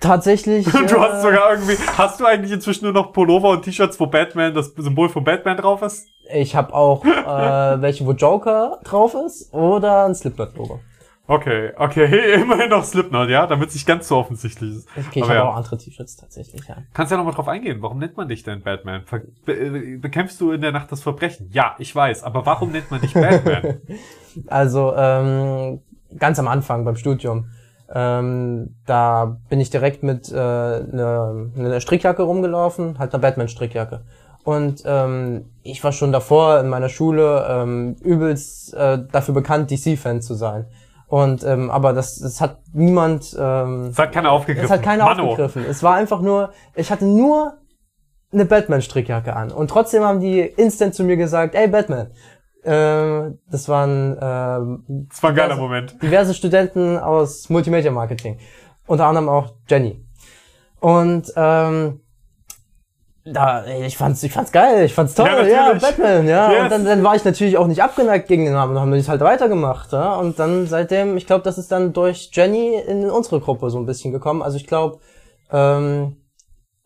[SPEAKER 2] Tatsächlich. [laughs]
[SPEAKER 1] Und du
[SPEAKER 2] äh,
[SPEAKER 1] hast sogar irgendwie, hast du eigentlich inzwischen nur noch Pullover und T-Shirts, wo Batman, das Symbol von Batman drauf ist?
[SPEAKER 2] Ich habe auch äh, welche, wo Joker drauf ist oder ein Slipknot-Logo.
[SPEAKER 1] Okay, okay, [laughs] immerhin noch Slipknot, ja, damit es nicht ganz so offensichtlich ist.
[SPEAKER 2] Okay, ich habe
[SPEAKER 1] ja.
[SPEAKER 2] auch andere T-Shirts tatsächlich, ja.
[SPEAKER 1] Kannst ja nochmal drauf eingehen. Warum nennt man dich denn Batman? Be äh, bekämpfst du in der Nacht das Verbrechen? Ja, ich weiß. Aber warum nennt man dich [laughs] Batman?
[SPEAKER 2] Also ähm, ganz am Anfang beim Studium, ähm, da bin ich direkt mit äh, einer ne Strickjacke rumgelaufen, halt einer Batman-Strickjacke. Und ähm, ich war schon davor in meiner Schule ähm, übelst äh, dafür bekannt, DC-Fan zu sein. Und ähm, aber das, das hat niemand ähm,
[SPEAKER 1] Das hat keiner aufgegriffen.
[SPEAKER 2] Es hat keiner
[SPEAKER 1] Mano.
[SPEAKER 2] aufgegriffen. Es war einfach nur, ich hatte nur eine Batman-Strickjacke an. Und trotzdem haben die instant zu mir gesagt, ey Batman. Ähm, das waren ähm,
[SPEAKER 1] Das war ein geiler
[SPEAKER 2] diverse-
[SPEAKER 1] Moment.
[SPEAKER 2] diverse Studenten aus Multimedia Marketing. Unter anderem auch Jenny. Und ähm, da, ich fand's, ich fand's geil, ich fand's toll,
[SPEAKER 1] Ja,
[SPEAKER 2] ja. Batman, ja.
[SPEAKER 1] Yes.
[SPEAKER 2] Und dann, dann war ich natürlich auch nicht abgeneigt gegen den Namen und haben wir das halt weitergemacht, ja. Und dann seitdem, ich glaube, das ist dann durch Jenny in unsere Gruppe so ein bisschen gekommen. Also ich glaube, ähm,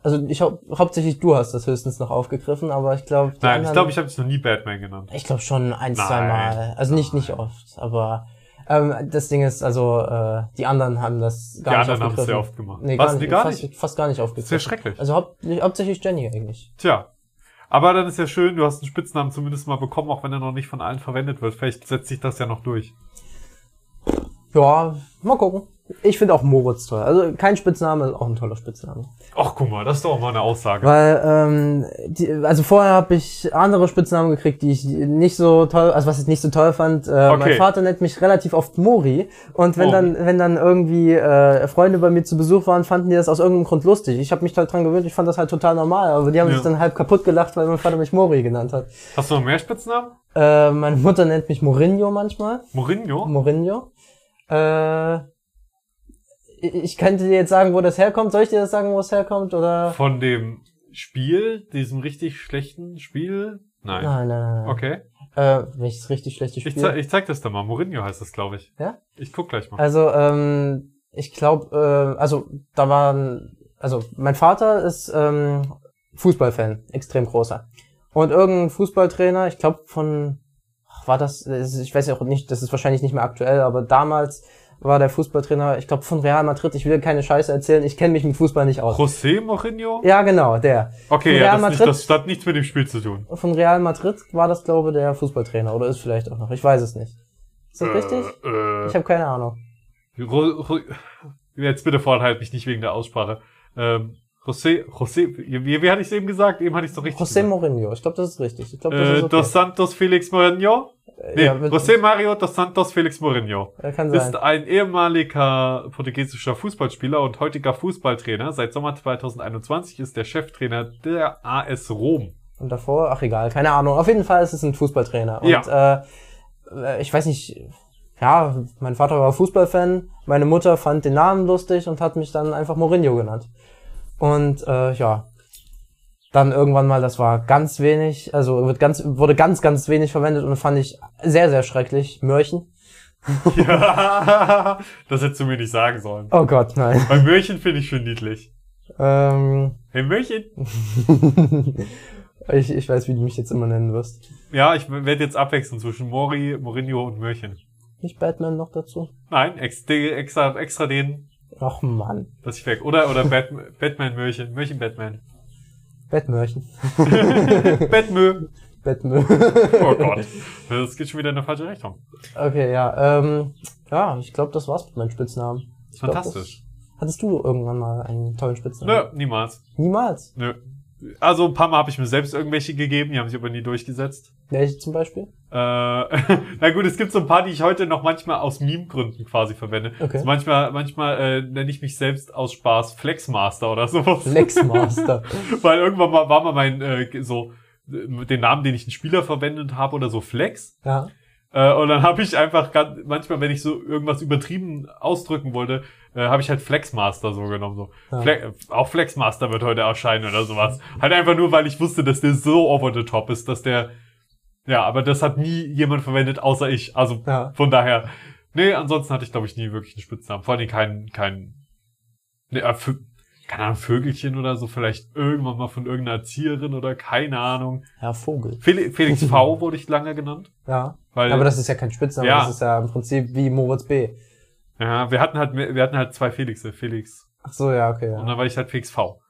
[SPEAKER 2] also ich hau hauptsächlich du hast das höchstens noch aufgegriffen, aber ich glaube,
[SPEAKER 1] Nein, ich glaube, ich habe dich noch nie Batman genannt.
[SPEAKER 2] ich glaube schon ein,
[SPEAKER 1] Nein.
[SPEAKER 2] zwei Mal. Also nicht, nicht oft, aber ähm, das Ding ist, also äh, die anderen haben das gar
[SPEAKER 1] Die
[SPEAKER 2] nicht
[SPEAKER 1] anderen haben es
[SPEAKER 2] aufgegriffen.
[SPEAKER 1] sehr oft gemacht.
[SPEAKER 2] Nee,
[SPEAKER 1] Was?
[SPEAKER 2] gar nicht,
[SPEAKER 1] gar
[SPEAKER 2] fast,
[SPEAKER 1] nicht?
[SPEAKER 2] fast gar nicht aufgegriffen.
[SPEAKER 1] Sehr schrecklich.
[SPEAKER 2] Also haupt, hauptsächlich Jenny eigentlich.
[SPEAKER 1] Tja. Aber dann ist ja schön, du hast einen Spitznamen zumindest mal bekommen, auch wenn er noch nicht von allen verwendet wird. Vielleicht setzt sich das ja noch durch.
[SPEAKER 2] Ja, mal gucken. Ich finde auch Moritz toll. Also kein Spitzname ist auch ein toller Spitzname.
[SPEAKER 1] Ach, guck mal, das ist doch auch mal eine Aussage.
[SPEAKER 2] Weil, ähm, die, also vorher habe ich andere Spitznamen gekriegt, die ich nicht so toll, also was ich nicht so toll fand. Äh, Mein
[SPEAKER 1] Okay.
[SPEAKER 2] Vater nennt mich relativ oft Mori. Und wenn
[SPEAKER 1] Mori.
[SPEAKER 2] dann, wenn dann irgendwie äh, Freunde bei mir zu Besuch waren, fanden die das aus irgendeinem Grund lustig. Ich habe mich halt dran gewöhnt, ich fand das halt total normal. Aber die haben
[SPEAKER 1] Ja.
[SPEAKER 2] sich dann halb kaputt gelacht, weil mein Vater mich Mori genannt hat.
[SPEAKER 1] Hast du noch mehr Spitznamen?
[SPEAKER 2] Äh, meine Mutter nennt mich Mourinho manchmal.
[SPEAKER 1] Mourinho?
[SPEAKER 2] Mourinho. Äh, ich könnte dir jetzt sagen, wo das herkommt. Soll ich dir das sagen, wo es herkommt? Oder?
[SPEAKER 1] Von dem Spiel, diesem richtig schlechten Spiel? Nein.
[SPEAKER 2] Nein, nein, nein.
[SPEAKER 1] Okay.
[SPEAKER 2] Äh, welches richtig schlechte
[SPEAKER 1] Ich,
[SPEAKER 2] Spiel?
[SPEAKER 1] ze ich zeig das da mal. Mourinho heißt das, glaube ich.
[SPEAKER 2] Ja?
[SPEAKER 1] Ich guck gleich mal.
[SPEAKER 2] Also, ähm, ich glaube, äh, also da waren, also mein Vater ist ähm, Fußballfan, extrem großer. Und irgendein Fußballtrainer, ich glaube von, ach, war das, ich weiß ja auch nicht, das ist wahrscheinlich nicht mehr aktuell, aber damals war der Fußballtrainer, ich glaube von Real Madrid, ich will keine Scheiße erzählen, ich kenne mich mit Fußball nicht aus.
[SPEAKER 1] José Mourinho?
[SPEAKER 2] Ja, genau, der.
[SPEAKER 1] Okay, ja, das, nicht,
[SPEAKER 2] Madrid?
[SPEAKER 1] das hat nichts mit dem Spiel zu tun.
[SPEAKER 2] Von Real Madrid war das, glaube ich, der Fußballtrainer oder ist vielleicht auch noch, ich weiß es nicht. Ist das richtig?
[SPEAKER 1] Äh,
[SPEAKER 2] Ich habe keine Ahnung.
[SPEAKER 1] Jetzt bitte vorenthalten mich nicht wegen der Aussprache. Ähm, José, José, wie, wie hatte ich es eben gesagt? Eben hatte ich es doch richtig
[SPEAKER 2] José
[SPEAKER 1] gesagt.
[SPEAKER 2] Mourinho, ich glaube, das ist richtig. Ich glaube, das
[SPEAKER 1] Äh,
[SPEAKER 2] ist okay.
[SPEAKER 1] Dos Santos Felix Mourinho? Nee,
[SPEAKER 2] Ja,
[SPEAKER 1] José Mario Dos Santos Felix Mourinho.
[SPEAKER 2] Ja, kann
[SPEAKER 1] Ist
[SPEAKER 2] sein.
[SPEAKER 1] ein ehemaliger portugiesischer Fußballspieler und heutiger Fußballtrainer. Seit Sommer 2021 ist der Cheftrainer der AS Rom.
[SPEAKER 2] Und davor, ach egal, keine Ahnung. Auf jeden Fall ist es ein Fußballtrainer. Und äh, äh, ich weiß nicht, ja, mein Vater war Fußballfan, meine Mutter fand den Namen lustig und hat mich dann einfach Mourinho genannt. Und äh, ja, dann irgendwann mal, das war ganz wenig, also wird ganz, wurde ganz, ganz wenig verwendet und fand ich sehr, sehr schrecklich. Mörchen. [laughs]
[SPEAKER 1] Ja, das hättest du mir nicht sagen sollen.
[SPEAKER 2] Oh Gott, nein.
[SPEAKER 1] Bei Mörchen finde ich schon niedlich.
[SPEAKER 2] ähm,
[SPEAKER 1] Hey Mörchen? [laughs]
[SPEAKER 2] ich, ich weiß, wie du mich jetzt immer nennen wirst.
[SPEAKER 1] Ja, ich werde jetzt abwechseln zwischen Mori, Mourinho und Mörchen.
[SPEAKER 2] Nicht Batman noch dazu?
[SPEAKER 1] Nein, ex, de- extra, extra den,
[SPEAKER 2] Ach Mann.
[SPEAKER 1] dass ich weg. Oder, oder Batman, Batman Mörchen, Mörchen Batman.
[SPEAKER 2] Bettmörchen. [laughs]
[SPEAKER 1] Batmö.
[SPEAKER 2] Bettmüll.
[SPEAKER 1] Oh Gott. Das geht schon wieder in eine falsche Richtung.
[SPEAKER 2] Okay, ja. Ähm, ja, ich glaube, das war's mit meinen Spitznamen. Ich glaub,
[SPEAKER 1] Fantastisch.
[SPEAKER 2] das- hattest du irgendwann mal einen tollen Spitznamen?
[SPEAKER 1] Nö, niemals.
[SPEAKER 2] Niemals.
[SPEAKER 1] Nö. Also ein paar Mal habe ich mir selbst irgendwelche gegeben, die haben sich aber nie durchgesetzt.
[SPEAKER 2] Welche zum Beispiel?
[SPEAKER 1] Äh, [laughs] na gut, es gibt so ein paar, die ich heute noch manchmal aus Meme-Gründen quasi verwende.
[SPEAKER 2] Okay.
[SPEAKER 1] Also manchmal manchmal äh, nenne ich mich selbst aus Spaß Flexmaster oder sowas.
[SPEAKER 2] Lexmaster. [laughs]
[SPEAKER 1] Weil irgendwann mal war mal mein äh, so den Namen, den ich einen Spieler verwendet habe oder so Flex.
[SPEAKER 2] ja.
[SPEAKER 1] Äh, und dann habe ich einfach ganz, manchmal, wenn ich so irgendwas übertrieben ausdrücken wollte, äh, habe ich halt Flexmaster so genommen. So.
[SPEAKER 2] Ja.
[SPEAKER 1] Fle auch Flexmaster wird heute erscheinen oder sowas. Halt einfach nur, weil ich wusste, dass der so over the top ist, dass der. Ja, aber das hat nie jemand verwendet, außer ich. Also
[SPEAKER 2] Ja.
[SPEAKER 1] von daher. Nee, ansonsten hatte ich, glaube ich, nie wirklich einen Spitznamen. Vor allem kein, kein. Nee, äh, keine Ahnung, Vögelchen oder so, vielleicht irgendwann mal von irgendeiner Erzieherin oder keine Ahnung.
[SPEAKER 2] Ja, Vogel.
[SPEAKER 1] Felix, Felix V wurde ich lange genannt.
[SPEAKER 2] Ja.
[SPEAKER 1] Weil,
[SPEAKER 2] Aber das ist ja kein Spitzname,
[SPEAKER 1] Ja.
[SPEAKER 2] das ist ja im Prinzip wie Moritz B.
[SPEAKER 1] Ja, wir hatten halt, wir hatten halt zwei Felixe, Felix.
[SPEAKER 2] Ach so, ja, okay,
[SPEAKER 1] Und
[SPEAKER 2] ja.
[SPEAKER 1] dann war ich halt Felix V.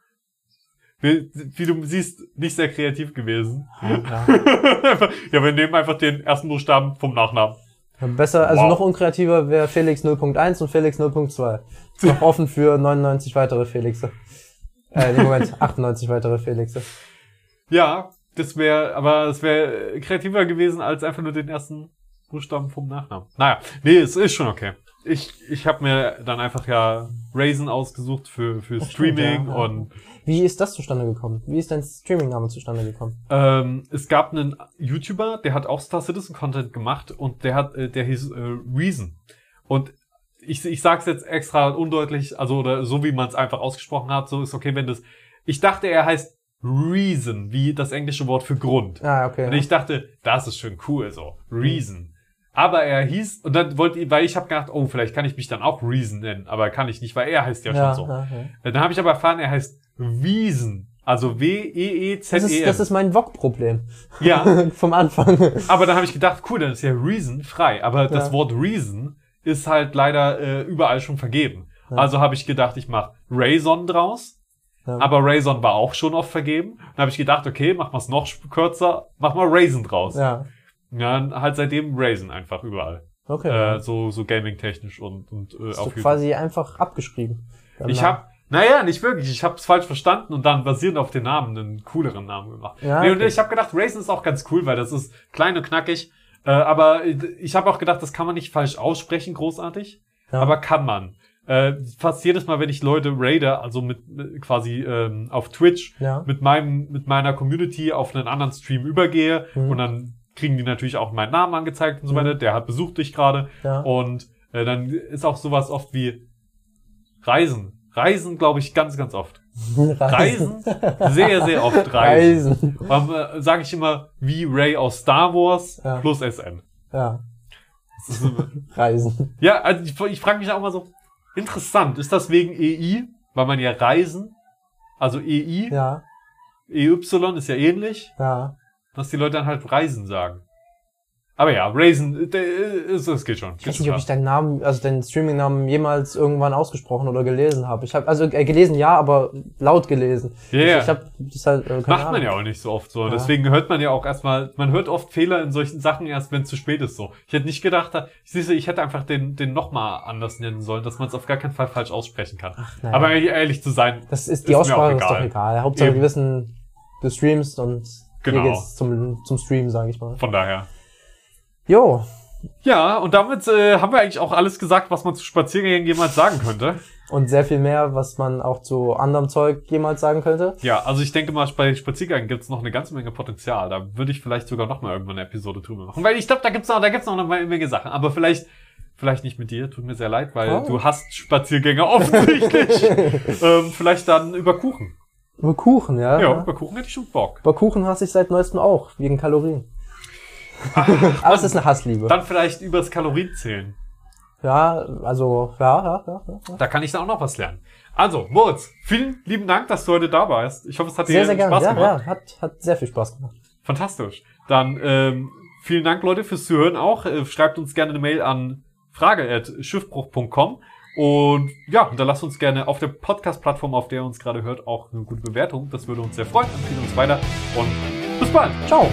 [SPEAKER 1] Wir, wie du siehst, nicht sehr kreativ gewesen.
[SPEAKER 2] ja.
[SPEAKER 1] ja, [laughs] wir nehmen einfach den ersten Buchstaben vom Nachnamen.
[SPEAKER 2] Besser, also
[SPEAKER 1] Wow.
[SPEAKER 2] noch unkreativer wäre Felix 0.1 und Felix 0.2. Ist [laughs] noch offen für 99 weitere Felixe. Äh, nee, Moment, [laughs] 98 weitere Felixe.
[SPEAKER 1] Ja, das wäre, aber es wäre kreativer gewesen als einfach nur den ersten Buchstaben vom Nachnamen. Naja, nee, es ist schon okay. Ich, ich habe mir dann einfach ja Raisin ausgesucht für, für
[SPEAKER 2] Das stimmt,
[SPEAKER 1] Streaming
[SPEAKER 2] ja, ja.
[SPEAKER 1] und
[SPEAKER 2] Wie ist das zustande gekommen? Wie ist dein Streaming-Name zustande gekommen?
[SPEAKER 1] Ähm, es gab einen YouTuber, der hat auch Star Citizen Content gemacht und der hat, äh, der hieß äh, Reason. Und ich, ich sag's jetzt extra undeutlich, also oder so wie man es einfach ausgesprochen hat, so ist okay, wenn das. Ich dachte, er heißt Reason, wie das englische Wort für Grund.
[SPEAKER 2] Ah, okay.
[SPEAKER 1] Und ich dachte, das ist schön cool, so Reason. Aber er hieß und dann wollte ich, weil ich habe gedacht, oh, vielleicht kann ich mich dann auch Reason nennen, aber kann ich nicht, weil er heißt ja,
[SPEAKER 2] ja,
[SPEAKER 1] schon so.
[SPEAKER 2] ja.
[SPEAKER 1] Dann habe ich aber erfahren, er heißt Wiesen. Also
[SPEAKER 2] Das,
[SPEAKER 1] W-E-E-Z-E-N.
[SPEAKER 2] ist, das ist mein VOG-Problem.
[SPEAKER 1] Ja, [laughs]
[SPEAKER 2] Vom Anfang.
[SPEAKER 1] aber dann habe ich gedacht, cool, dann ist ja Reason frei. Aber das
[SPEAKER 2] Ja.
[SPEAKER 1] Wort Reason ist halt leider äh, überall schon vergeben.
[SPEAKER 2] Ja.
[SPEAKER 1] Also habe ich gedacht, ich mache Rayson draus.
[SPEAKER 2] Ja.
[SPEAKER 1] Aber Rayson war auch schon oft vergeben. Dann habe ich gedacht, okay, mach mal's noch kürzer, mach mal Raisin draus. Ja.
[SPEAKER 2] Ja,
[SPEAKER 1] dann halt seitdem Raisin einfach überall.
[SPEAKER 2] okay.
[SPEAKER 1] Äh, so so gaming-technisch und, und äh,
[SPEAKER 2] Hast
[SPEAKER 1] auf
[SPEAKER 2] du quasi einfach abgeschrieben. Deinen
[SPEAKER 1] Ich
[SPEAKER 2] Namen.
[SPEAKER 1] hab, naja, nicht wirklich. Ich hab's falsch verstanden und dann basierend auf den Namen einen cooleren Namen gemacht.
[SPEAKER 2] Ja,
[SPEAKER 1] nee, und
[SPEAKER 2] okay.
[SPEAKER 1] ich habe gedacht, Raisin ist auch ganz cool, weil das ist klein und knackig. Äh, aber ich habe auch gedacht, das kann man nicht falsch aussprechen, großartig.
[SPEAKER 2] Ja.
[SPEAKER 1] Aber kann man. Äh, fast jedes Mal, wenn ich Leute raide, also mit, mit quasi ähm, auf Twitch,
[SPEAKER 2] Ja.
[SPEAKER 1] mit meinem, mit meiner Community auf einen anderen Stream übergehe
[SPEAKER 2] Mhm.
[SPEAKER 1] und dann kriegen die natürlich auch meinen Namen angezeigt und so
[SPEAKER 2] Mhm.
[SPEAKER 1] weiter. Der hat besucht dich gerade.
[SPEAKER 2] Ja.
[SPEAKER 1] Und äh, dann ist auch sowas oft wie Reisen. Reisen, glaube ich, ganz, ganz oft. [laughs] Reisen, sehr, sehr oft [laughs] Reisen.
[SPEAKER 2] Reisen.
[SPEAKER 1] Äh, Sage ich immer wie Ray aus Star Wars
[SPEAKER 2] Ja.
[SPEAKER 1] plus SN.
[SPEAKER 2] Ja, [laughs] Reisen.
[SPEAKER 1] ja, also ich, ich frage mich auch mal so, interessant, ist das wegen EI? Weil man ja Reisen, also EI,
[SPEAKER 2] Ja,
[SPEAKER 1] EY ist ja ähnlich,
[SPEAKER 2] ja.
[SPEAKER 1] Dass die Leute dann halt Reisen sagen. Aber ja, Raisin, äh, es es geht schon.
[SPEAKER 2] Ich weiß nicht, ob ich deinen Namen, also deinen Streaming-Namen jemals irgendwann ausgesprochen oder gelesen habe. Ich habe also äh, gelesen ja, aber laut gelesen.
[SPEAKER 1] Ja, ja.
[SPEAKER 2] Ich, ich habe das halt äh, keine
[SPEAKER 1] Macht man
[SPEAKER 2] Ahnung.
[SPEAKER 1] ja auch nicht so oft so.
[SPEAKER 2] Ja.
[SPEAKER 1] Deswegen hört man ja auch erstmal, man hört oft Fehler in solchen Sachen erst, wenn es zu spät ist so. Ich hätte nicht gedacht, ich siehste, ich hätte einfach den, den nochmal anders nennen sollen, dass man es auf gar keinen Fall falsch aussprechen kann.
[SPEAKER 2] naja.
[SPEAKER 1] Aber ehrlich zu sein,
[SPEAKER 2] Das ist
[SPEAKER 1] Ist
[SPEAKER 2] die
[SPEAKER 1] mir
[SPEAKER 2] Aussprache ist doch
[SPEAKER 1] egal.
[SPEAKER 2] egal. Hauptsache
[SPEAKER 1] Eben.
[SPEAKER 2] wir wissen, du streamst und
[SPEAKER 1] Genau.
[SPEAKER 2] hier geht's zum zum Stream, sage ich mal.
[SPEAKER 1] von daher.
[SPEAKER 2] Jo,
[SPEAKER 1] Ja, und damit äh, haben wir eigentlich auch alles gesagt, was man zu Spaziergängen jemals sagen könnte.
[SPEAKER 2] und sehr viel mehr, was man auch zu anderem Zeug jemals sagen könnte.
[SPEAKER 1] Ja, also ich denke mal, bei Spaziergängen gibt's noch eine ganze Menge Potenzial. Da würde ich vielleicht sogar noch mal irgendwann eine Episode drüber machen. Weil ich glaube, da gibt's noch, da gibt's noch eine Menge Sachen. Aber vielleicht, vielleicht nicht mit dir, tut mir sehr leid, weil
[SPEAKER 2] Oh.
[SPEAKER 1] du hast Spaziergänge [laughs] offensichtlich. [laughs] ähm, vielleicht dann über Kuchen.
[SPEAKER 2] Über Kuchen, ja.
[SPEAKER 1] Ja, über Kuchen hätte ich schon Bock.
[SPEAKER 2] Über Kuchen hasse ich seit neuestem auch, wegen Kalorien. Aber es ist eine Hassliebe.
[SPEAKER 1] Dann vielleicht übers Kalorienzählen.
[SPEAKER 2] Ja, also, ja, ja, ja. ja, ja.
[SPEAKER 1] Da kann ich dann auch noch was lernen. Also, Moritz, vielen lieben Dank, dass du heute da warst. Ich hoffe, es hat dir
[SPEAKER 2] Sehr, sehr gerne.
[SPEAKER 1] Spaß
[SPEAKER 2] Ja,
[SPEAKER 1] gemacht.
[SPEAKER 2] ja, hat, hat sehr viel Spaß gemacht.
[SPEAKER 1] Fantastisch. Dann ähm, vielen Dank, Leute, fürs Zuhören auch. Äh, schreibt uns gerne eine Mail an frage.schiffbruch.com und ja, hinterlasst uns gerne auf der Podcast-Plattform, auf der ihr uns gerade hört, auch eine gute Bewertung. Das würde uns sehr freuen. Empfehlen uns weiter und Bis bald.
[SPEAKER 2] Ciao.